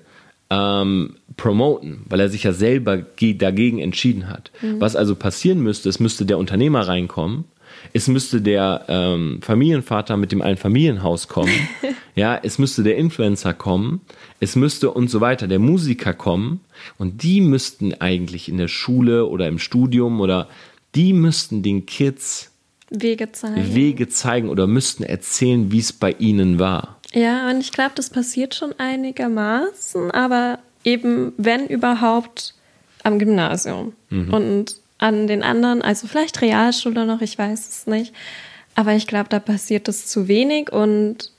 ähm, promoten, weil er sich ja selber ge- dagegen entschieden hat. Was also passieren müsste, es müsste der Unternehmer reinkommen, es müsste der ähm, Familienvater mit dem Einfamilienhaus kommen, ja, es müsste der Influencer kommen, es müsste und so weiter, der Musiker kommen und die müssten eigentlich in der Schule oder im Studium oder die müssten den Kids Wege zeigen. Wege zeigen oder müssten erzählen, wie es bei ihnen war. Ja, und ich glaube, das passiert schon einigermaßen, aber eben, wenn überhaupt, am Gymnasium. Und an den anderen, also vielleicht Realschule noch, ich weiß es nicht. Aber ich glaube, da passiert es zu wenig und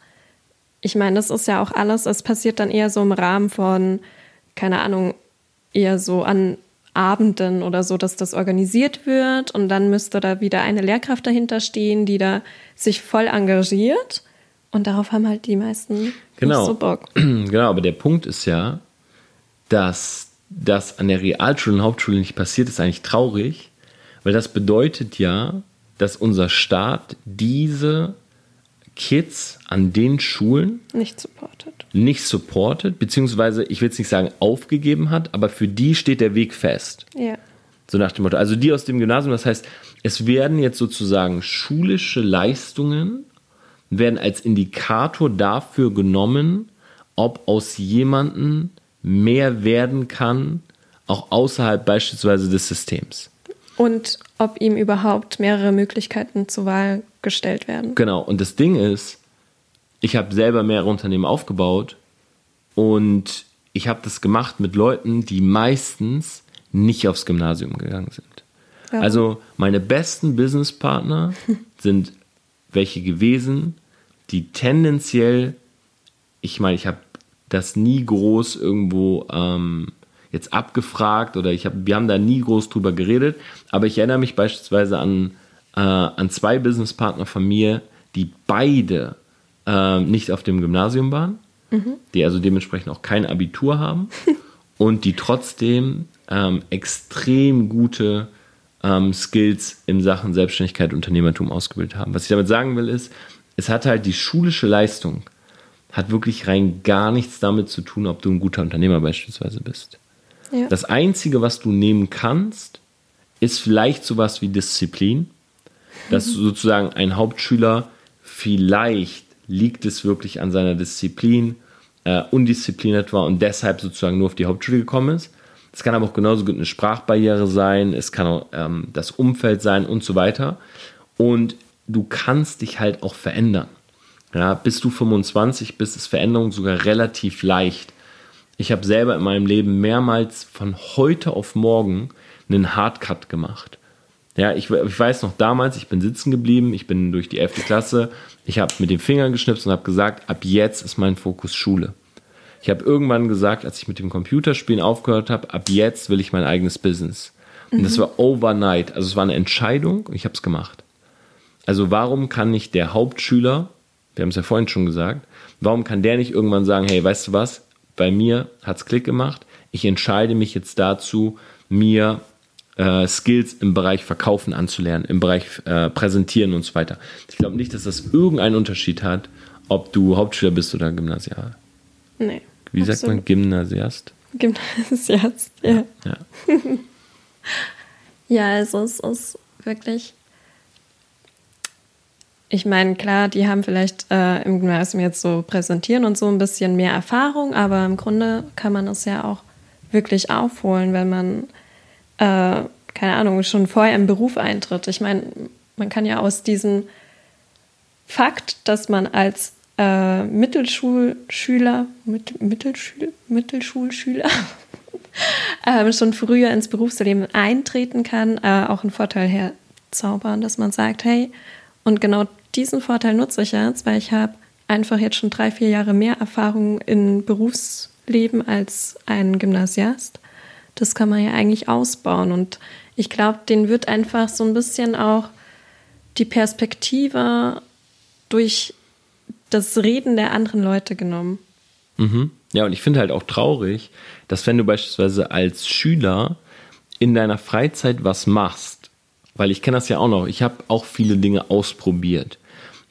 ich meine, das ist ja auch alles, es passiert dann eher so im Rahmen von, keine Ahnung, eher so an Abenden oder so, dass das organisiert wird und dann müsste da wieder eine Lehrkraft dahinter stehen, die da sich voll engagiert und darauf haben halt die meisten Genau. nicht so Bock. genau, aber der Punkt ist ja, dass das an der Realschule und Hauptschule nicht passiert, ist eigentlich traurig, weil das bedeutet ja, dass unser Staat diese Kids an den Schulen Nicht supported. nicht supportet, beziehungsweise, ich will jetzt nicht sagen aufgegeben hat, aber für die steht der Weg fest. Ja. So nach dem Motto. Also die aus dem Gymnasium, das heißt, es werden jetzt sozusagen schulische Leistungen werden als Indikator dafür genommen, ob aus jemandem mehr werden kann, auch außerhalb beispielsweise des Systems. Und ob ihm überhaupt mehrere Möglichkeiten zur Wahl gestellt werden. Genau. Und das Ding ist, ich habe selber mehrere Unternehmen aufgebaut und ich habe das gemacht mit Leuten, die meistens nicht aufs Gymnasium gegangen sind. Warum? Also meine besten Businesspartner sind welche gewesen, die tendenziell, ich meine, ich habe das nie groß irgendwo ähm, jetzt abgefragt oder ich hab, wir haben da nie groß drüber geredet, aber ich erinnere mich beispielsweise an, äh, an zwei Businesspartner von mir, die beide ähm, nicht auf dem Gymnasium waren, die also dementsprechend auch kein Abitur haben und die trotzdem ähm, extrem gute ähm, Skills in Sachen Selbstständigkeit und Unternehmertum ausgebildet haben. Was ich damit sagen will, ist, es hat halt die schulische Leistung, hat wirklich rein gar nichts damit zu tun, ob du ein guter Unternehmer beispielsweise bist. Ja. Das Einzige, was du nehmen kannst, ist vielleicht sowas wie Disziplin, dass sozusagen ein Hauptschüler vielleicht liegt es wirklich an seiner Disziplin, äh, undiszipliniert war und deshalb sozusagen nur auf die Hauptschule gekommen ist. Es kann aber auch genauso gut eine Sprachbarriere sein, es kann auch ähm, das Umfeld sein und so weiter. Und du kannst dich halt auch verändern. Ja, bis du 25 bist, ist Veränderung sogar relativ leicht. Ich habe selber in meinem Leben mehrmals von heute auf morgen einen Hardcut gemacht. Ja, ich, ich weiß noch damals, ich bin sitzen geblieben, ich bin durch die 11. Klasse, ich habe mit den Fingern geschnipst und habe gesagt, ab jetzt ist mein Fokus Schule. Ich habe irgendwann gesagt, als ich mit dem Computerspielen aufgehört habe, ab jetzt will ich mein eigenes Business. Und das war overnight, also es war eine Entscheidung und ich habe es gemacht. Also warum kann nicht der Hauptschüler, wir haben es ja vorhin schon gesagt, warum kann der nicht irgendwann sagen, hey, weißt du was, bei mir hat es Klick gemacht, ich entscheide mich jetzt dazu, mir äh, Skills im Bereich Verkaufen anzulernen, im Bereich äh, Präsentieren und so weiter. Ich glaube nicht, dass das irgendeinen Unterschied hat, ob du Hauptschüler bist oder Gymnasial. Nee. Wie sagt man absolut. Gymnasiast? Gymnasiast, ja. Ja. Ja, also es ist wirklich. Ich meine, klar, die haben vielleicht äh, im Gymnasium jetzt so präsentieren und so ein bisschen mehr Erfahrung, aber im Grunde kann man es ja auch wirklich aufholen, wenn man, äh, keine Ahnung, schon vorher im Beruf eintritt. Ich meine, man kann ja aus diesem Fakt, dass man als äh, Mittelschulschüler, mit, Mittelschul, Mittelschulschüler ähm, schon früher ins Berufsleben eintreten kann, äh, auch einen Vorteil herzaubern, dass man sagt, hey, und genau diesen Vorteil nutze ich jetzt, weil ich habe einfach jetzt schon drei, vier Jahre mehr Erfahrung in Berufsleben als ein Gymnasiast. Das kann man ja eigentlich ausbauen und ich glaube, denen wird einfach so ein bisschen auch die Perspektive durch das Reden der anderen Leute genommen. Mhm. Ja, und ich finde halt auch traurig, dass wenn du beispielsweise als Schüler in deiner Freizeit was machst, weil ich kenne das ja auch noch, ich habe auch viele Dinge ausprobiert,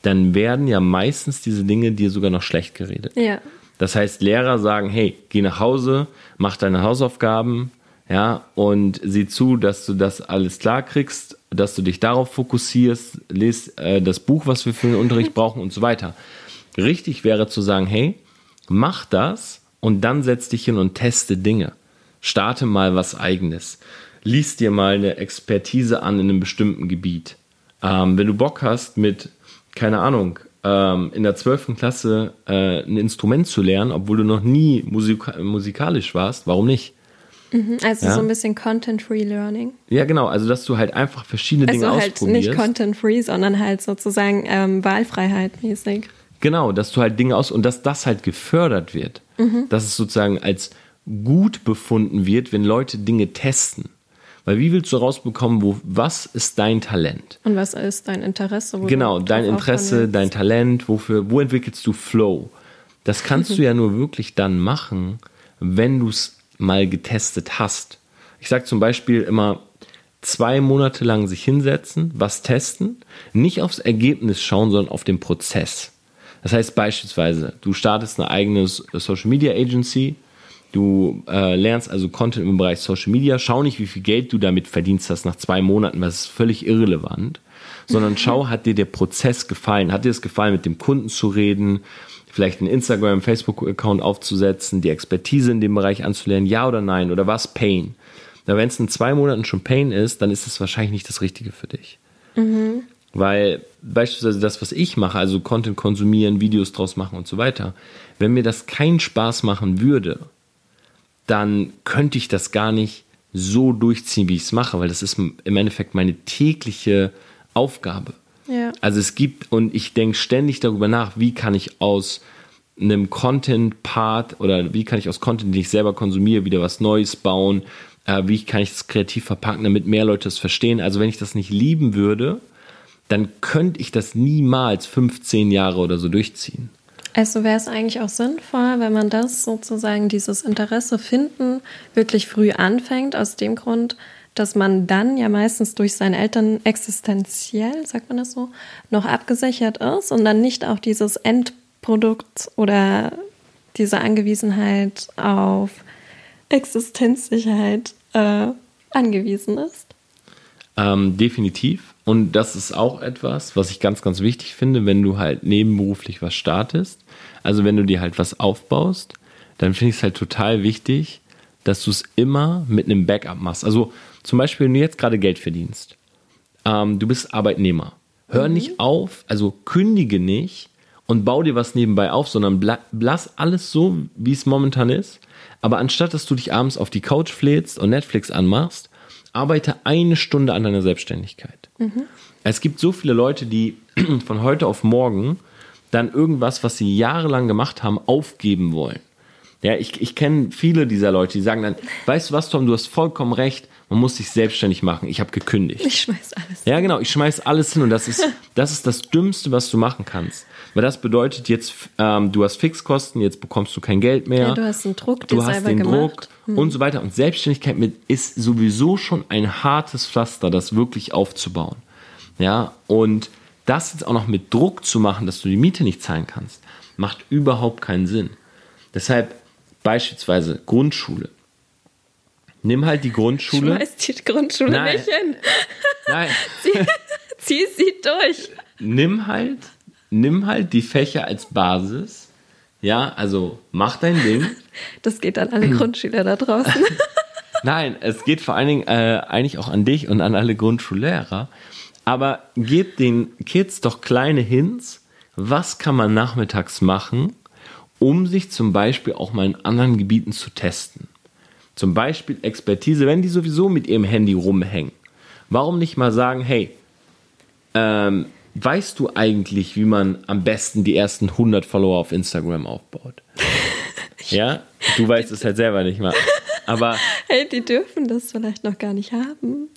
dann werden ja meistens diese Dinge dir sogar noch schlecht geredet. Ja. Das heißt, Lehrer sagen, hey, geh nach Hause, mach deine Hausaufgaben, ja, und sieh zu, dass du das alles klar kriegst, dass du dich darauf fokussierst, lest äh, das Buch, was wir für den Unterricht brauchen und so weiter. Richtig wäre zu sagen, hey, mach das und dann setz dich hin und teste Dinge. Starte mal was eigenes. Lies dir mal eine Expertise an in einem bestimmten Gebiet. Ähm, wenn du Bock hast, mit, keine Ahnung, ähm, in der 12. Klasse äh, ein Instrument zu lernen, obwohl du noch nie musika musikalisch warst, warum nicht? Also Ja. so ein bisschen Content-Free Learning. Ja, genau, also dass du halt einfach verschiedene Dinge Also halt ausprobierst. nicht Content-Free, sondern halt sozusagen ähm, Wahlfreiheit mäßig. Genau, dass du halt Dinge aus und dass das halt gefördert wird. Dass es sozusagen als gut befunden wird, wenn Leute Dinge testen. Weil wie willst du rausbekommen, wo, was ist dein Talent? Und was ist dein Interesse? Genau, dein Interesse, dein? Talent, wofür, wo entwickelst du Flow? Das kannst du ja nur wirklich dann machen, wenn du es mal getestet hast. Ich sage zum Beispiel immer, zwei Monate lang sich hinsetzen, was testen, nicht aufs Ergebnis schauen, sondern auf den Prozess. Das heißt beispielsweise, du startest eine eigene Social Media Agency, du äh, lernst also Content im Bereich Social Media, schau nicht, wie viel Geld du damit verdienst hast nach zwei Monaten, das ist völlig irrelevant, sondern schau, hat dir der Prozess gefallen, hat dir es gefallen, mit dem Kunden zu reden, vielleicht einen Instagram, Facebook-Account aufzusetzen, die Expertise in dem Bereich anzulernen, ja oder nein, oder was Pain. Na, wenn es in zwei Monaten schon Pain ist, dann ist es wahrscheinlich nicht das Richtige für dich. Weil beispielsweise das, was ich mache, also Content konsumieren, Videos draus machen und so weiter, wenn mir das keinen Spaß machen würde, dann könnte ich das gar nicht so durchziehen, wie ich es mache, weil das ist im Endeffekt meine tägliche Aufgabe. Ja. Also es gibt, und ich denke ständig darüber nach, wie kann ich aus einem Content-Part oder wie kann ich aus Content, den ich selber konsumiere, wieder was Neues bauen, äh, wie kann ich das kreativ verpacken, damit mehr Leute es verstehen. Also wenn ich das nicht lieben würde, dann könnte ich das niemals 15 Jahre oder so durchziehen. Also wäre es eigentlich auch sinnvoll, wenn man das sozusagen, dieses Interesse finden, wirklich früh anfängt, aus dem Grund, dass man dann ja meistens durch seine Eltern existenziell, sagt man das so, noch abgesichert ist und dann nicht auf dieses Endprodukt oder diese Angewiesenheit auf Existenzsicherheit äh, angewiesen ist. Ähm, definitiv. Und das ist auch etwas, was ich ganz, ganz wichtig finde, wenn du halt nebenberuflich was startest. Also wenn du dir halt was aufbaust, dann finde ich es halt total wichtig, dass du es immer mit einem Backup machst. Also zum Beispiel, wenn du jetzt gerade Geld verdienst, ähm, du bist Arbeitnehmer. Hör nicht auf, also kündige nicht und bau dir was nebenbei auf, sondern lass alles so, wie es momentan ist. Aber anstatt, dass du dich abends auf die Couch flätst und Netflix anmachst, arbeite eine Stunde an deiner Selbstständigkeit. Es gibt so viele Leute, die von heute auf morgen dann irgendwas, was sie jahrelang gemacht haben, aufgeben wollen. Ja, ich, ich kenne viele dieser Leute, die sagen dann, weißt du was, Tom, du hast vollkommen recht, man muss sich selbstständig machen. Ich habe gekündigt. Ich schmeiß alles. Ja, genau, ich schmeiß alles hin und das ist, das ist das Dümmste, was du machen kannst. Weil das bedeutet jetzt, ähm, du hast Fixkosten, jetzt bekommst du kein Geld mehr. Ja, du hast einen Druck du hast den gemacht. Hm. Druck und so weiter. Und Selbstständigkeit mit ist sowieso schon ein hartes Pflaster, das wirklich aufzubauen. Ja, und das jetzt auch noch mit Druck zu machen, dass du die Miete nicht zahlen kannst, macht überhaupt keinen Sinn. Deshalb beispielsweise Grundschule. Nimm halt die Grundschule. Schmeiß die Grundschule Nein. nicht hin. Nein, Zieh sie durch. nimm halt, nimm halt die Fächer als Basis. Ja, also mach dein Ding. Das geht an alle Grundschüler da draußen. Nein, es geht vor allen Dingen äh, eigentlich auch an dich und an alle Grundschullehrer. Aber gebt den Kids doch kleine Hints. Was kann man nachmittags machen, um sich zum Beispiel auch mal in anderen Gebieten zu testen? Zum Beispiel Expertise, wenn die sowieso mit ihrem Handy rumhängen. Warum nicht mal sagen, hey, ähm, weißt du eigentlich, wie man am besten die ersten 100 Follower auf Instagram aufbaut? ja, du weißt es halt selber nicht mal. Aber hey, die dürfen das vielleicht noch gar nicht haben.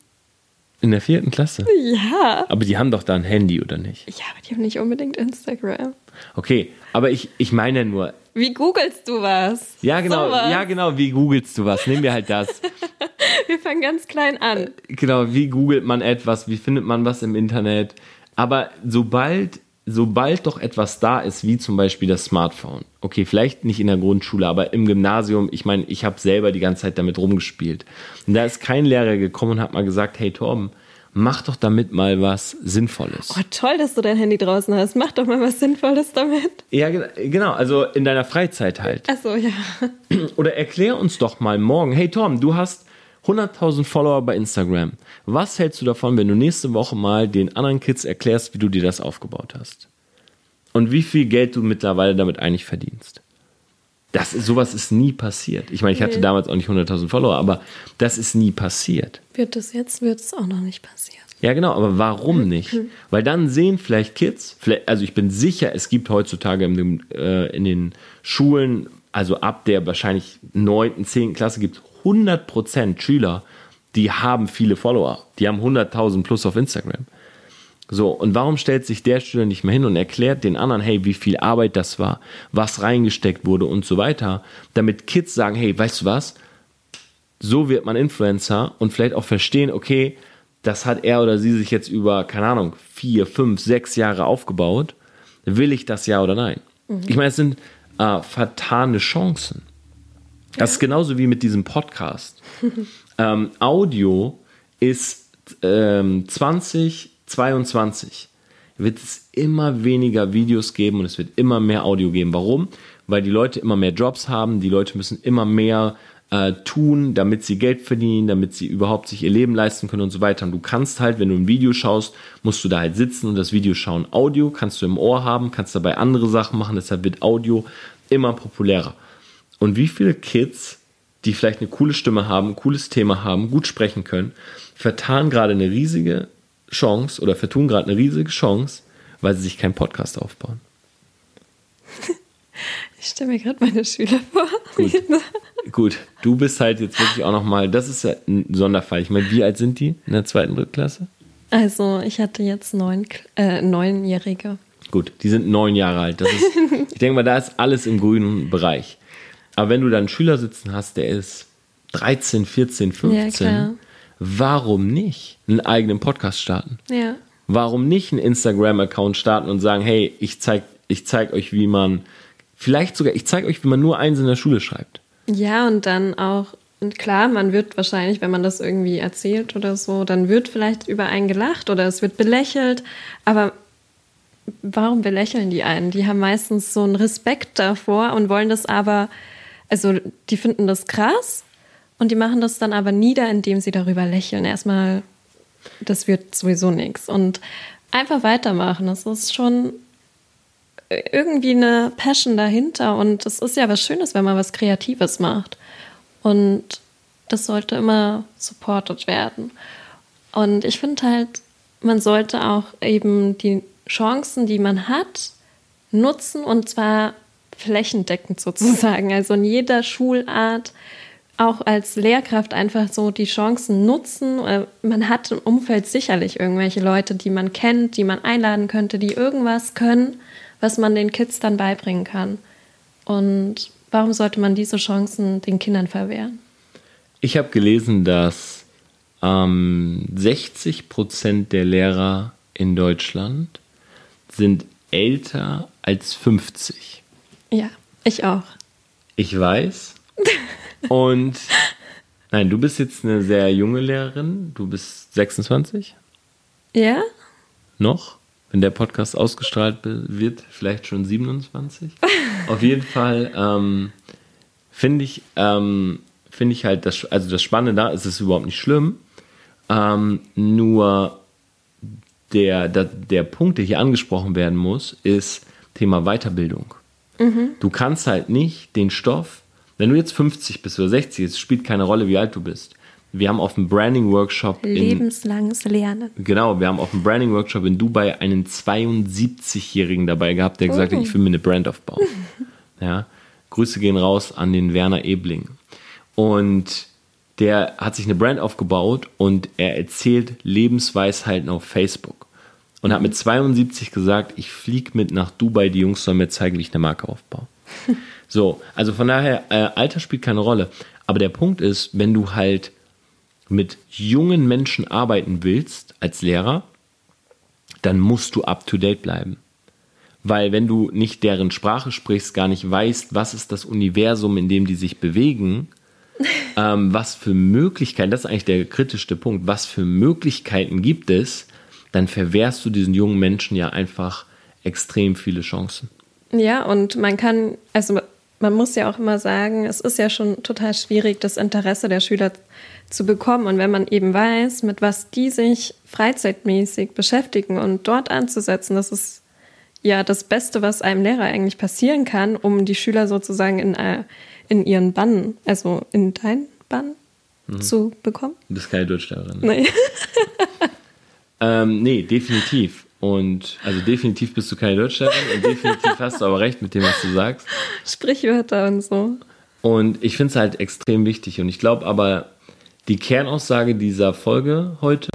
in der vierten Klasse. Ja. Aber die haben doch da ein Handy, oder nicht? Ja, aber die haben nicht unbedingt Instagram. Okay, aber ich, ich meine nur, Wie googelst du was? ja genau, Sowas. ja genau, wie googelst du was? Nehmen wir halt das. Wir fangen ganz klein an. Genau, wie googelt man etwas, wie findet man was im Internet? Aber sobald, sobald doch etwas da ist, wie zum Beispiel das Smartphone, okay, vielleicht nicht in der Grundschule, aber im Gymnasium, ich meine, ich habe selber die ganze Zeit damit rumgespielt. Und da ist kein Lehrer gekommen und hat mal gesagt, hey Torben, mach doch damit mal was Sinnvolles. Oh, toll, dass du dein Handy draußen hast. Mach doch mal was Sinnvolles damit. Ja, ge- genau, also in deiner Freizeit halt. Achso, ja. Oder erklär uns doch mal morgen, hey Tom, du hast 100.000 Follower bei Instagram. Was hältst du davon, wenn du nächste Woche mal den anderen Kids erklärst, wie du dir das aufgebaut hast? Und wie viel Geld du mittlerweile damit eigentlich verdienst? Das ist, sowas ist nie passiert. Ich meine, ich hatte Nee. damals auch nicht 100.000 Follower, aber das ist nie passiert. Wird es jetzt, wird es auch noch nicht passieren. Ja, genau, aber warum nicht? Weil dann sehen vielleicht Kids, vielleicht, also ich bin sicher, es gibt heutzutage in, dem, äh, in den Schulen, also ab der wahrscheinlich 9., 10. Klasse gibt es 100% Schüler, die haben viele Follower. Die haben 100.000 plus auf Instagram. So, und warum stellt sich der Schüler nicht mehr hin und erklärt den anderen, hey, wie viel Arbeit das war, was reingesteckt wurde und so weiter, damit Kids sagen, hey, weißt du was, so wird man Influencer und vielleicht auch verstehen, okay, das hat er oder sie sich jetzt über, keine Ahnung, vier, fünf, sechs Jahre aufgebaut. Will ich das ja oder nein? Ich meine, es sind äh, vertane Chancen. Das ist genauso wie mit diesem Podcast. ähm, Audio ist ähm, 2022 wird es immer weniger Videos geben und es wird immer mehr Audio geben. Warum? Weil die Leute immer mehr Jobs haben, die Leute müssen immer mehr äh, tun, damit sie Geld verdienen, damit sie überhaupt sich ihr Leben leisten können und so weiter. Und du kannst halt, wenn du ein Video schaust, musst du da halt sitzen und das Video schauen. Audio kannst du im Ohr haben, kannst dabei andere Sachen machen, deshalb wird Audio immer populärer. Und wie viele Kids, die vielleicht eine coole Stimme haben, ein cooles Thema haben, gut sprechen können, vertan gerade eine riesige Chance oder vertun gerade eine riesige Chance, weil sie sich keinen Podcast aufbauen. Ich stelle mir gerade meine Schüler vor. Gut. Gut, du bist halt jetzt wirklich auch nochmal, das ist ja ein Sonderfall. Ich meine, wie alt sind die in der zweiten Drittklasse? Also, ich hatte jetzt neun, äh, neunjährige. Gut, die sind neun Jahre alt. Das ist, ich denke mal, da ist alles im grünen Bereich. Aber wenn du dann einen Schüler sitzen hast, der ist 13, 14, 15, klar. Warum nicht einen eigenen Podcast starten? Ja. Warum nicht einen Instagram-Account starten und sagen, hey, ich zeig, ich zeig euch, wie man, vielleicht sogar, ich zeige euch, wie man nur eins in der Schule schreibt. Ja, und dann auch Und klar, man wird wahrscheinlich, wenn man das irgendwie erzählt oder so, dann wird vielleicht über einen gelacht oder es wird belächelt. Aber warum belächeln die einen? Die haben meistens so einen Respekt davor und wollen das aber, also die finden das krass und die machen das dann aber nieder, indem sie darüber lächeln. Erstmal, das wird sowieso nichts. Und einfach weitermachen. Das ist schon irgendwie eine Passion dahinter und es ist ja was Schönes, wenn man was Kreatives macht. Und das sollte immer supported werden. Und ich finde halt, man sollte auch eben die Chancen, die man hat, nutzen und zwar flächendeckend sozusagen. Also in jeder Schulart auch als Lehrkraft einfach so die Chancen nutzen. Äh, man hat im Umfeld sicherlich irgendwelche Leute, die man kennt, die man einladen könnte, die irgendwas können, was man den Kids dann beibringen kann. Und Warum sollte man diese Chancen den Kindern verwehren? Ich habe gelesen, dass ähm, 60 Prozent der Lehrer in Deutschland sind älter als 50. Ja, ich auch. Ich weiß. Und nein, du bist jetzt eine sehr junge Lehrerin. Du bist 26? Ja? Noch? wenn der Podcast ausgestrahlt wird, vielleicht schon 27. Auf jeden Fall ähm, finde ich, ähm, finde ich halt, das, also das Spannende da ist es überhaupt nicht schlimm. Ähm, nur der, der, der Punkt, der hier angesprochen werden muss, ist Thema Weiterbildung. Mhm. Du kannst halt nicht den Stoff, wenn du jetzt 50 bist oder 60, es spielt keine Rolle, wie alt du bist. Wir haben auf dem Branding Workshop lebenslanges Lernen. Genau, wir haben auf dem Branding Workshop in Dubai einen 72-Jährigen dabei gehabt, der gesagt oh. hat, ich will mir eine Brand aufbauen. ja, Grüße gehen raus an den Werner Ebling. Und der hat sich eine Brand aufgebaut und er erzählt Lebensweisheiten auf Facebook. Und hat mit 72 gesagt, ich fliege mit nach Dubai, die Jungs sollen mir zeigen, wie ich eine Marke aufbaue. so, also von daher, äh, Alter spielt keine Rolle. Aber der Punkt ist, wenn du halt mit jungen Menschen arbeiten willst als Lehrer, dann musst du up-to-date bleiben. Weil wenn du nicht deren Sprache sprichst, gar nicht weißt, was ist das Universum, in dem die sich bewegen, ähm, was für Möglichkeiten, das ist eigentlich der kritischste Punkt, was für Möglichkeiten gibt es, dann verwehrst du diesen jungen Menschen ja einfach extrem viele Chancen. Ja, und man kann, also man muss ja auch immer sagen, es ist ja schon total schwierig, das Interesse der Schüler zu bekommen. Und wenn man eben weiß, mit was die sich freizeitmäßig beschäftigen und dort anzusetzen, das ist ja das Beste, was einem Lehrer eigentlich passieren kann, um die Schüler sozusagen in, äh, in ihren Bann, also in deinen Bann mhm. zu bekommen. Du bist keine Deutschlehrerin. Nee. ähm, nee, definitiv. Und also definitiv bist du keine Deutschlehrerin und definitiv hast du aber recht mit dem, was du sagst. Sprichwörter und so. Und ich finde es halt extrem wichtig. Und ich glaube aber, die Kernaussage dieser Folge heute.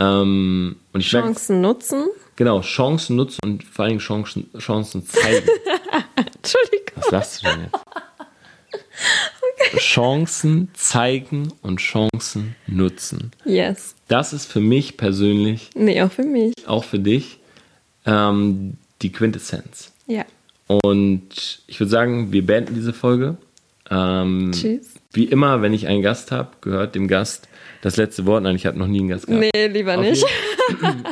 Ähm, und ich Chancen merke, nutzen. Genau, Chancen nutzen und vor allem Chancen, Chancen zeigen. Entschuldigung. Was sagst du denn jetzt? Chancen zeigen und Chancen nutzen. Yes. Das ist für mich persönlich. Nee, auch für mich. Auch für dich. Ähm, die Quintessenz. Ja. Und ich würde sagen, wir beenden diese Folge. Ähm, Tschüss. Wie immer, wenn ich einen Gast habe, gehört dem Gast das letzte Wort. Nein, ich habe noch nie einen Gast gehabt. Nee, lieber nicht.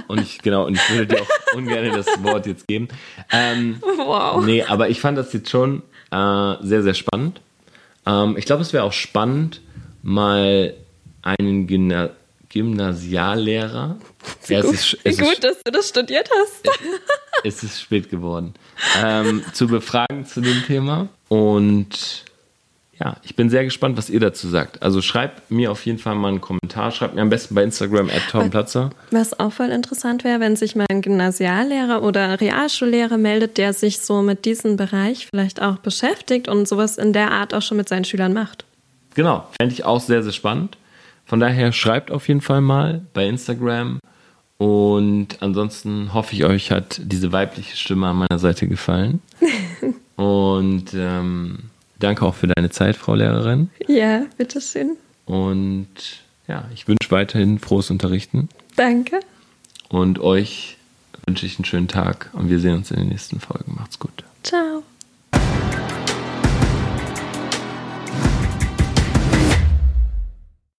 und ich, genau, und ich würde dir auch ungern das Wort jetzt geben. Ähm, wow. Nee, aber ich fand das jetzt schon äh, sehr, sehr spannend. Ähm, ich glaube, es wäre auch spannend, mal einen Gymna Gymnasiallehrer. Wie, gut, ist, wie gut dass du das studiert hast. es ist spät geworden. Ähm, zu befragen zu dem Thema. Und ja, ich bin sehr gespannt, was ihr dazu sagt. Also schreibt mir auf jeden Fall mal einen Kommentar. Schreibt mir am besten bei Instagram at tomplatzer. Was auch voll interessant wäre, wenn sich mal ein Gymnasiallehrer oder Realschullehrer meldet, der sich so mit diesem Bereich vielleicht auch beschäftigt und sowas in der Art auch schon mit seinen Schülern macht. Genau, fände ich auch sehr, sehr spannend. Von daher schreibt auf jeden Fall mal bei Instagram. Und ansonsten hoffe ich, euch hat diese weibliche Stimme an meiner Seite gefallen. und ähm, Danke auch für deine Zeit, Frau Lehrerin. Ja, bitteschön. Und ja, ich wünsche weiterhin frohes Unterrichten. Danke. Und euch wünsche ich einen schönen Tag und wir sehen uns in den nächsten Folgen. Macht's gut. Ciao.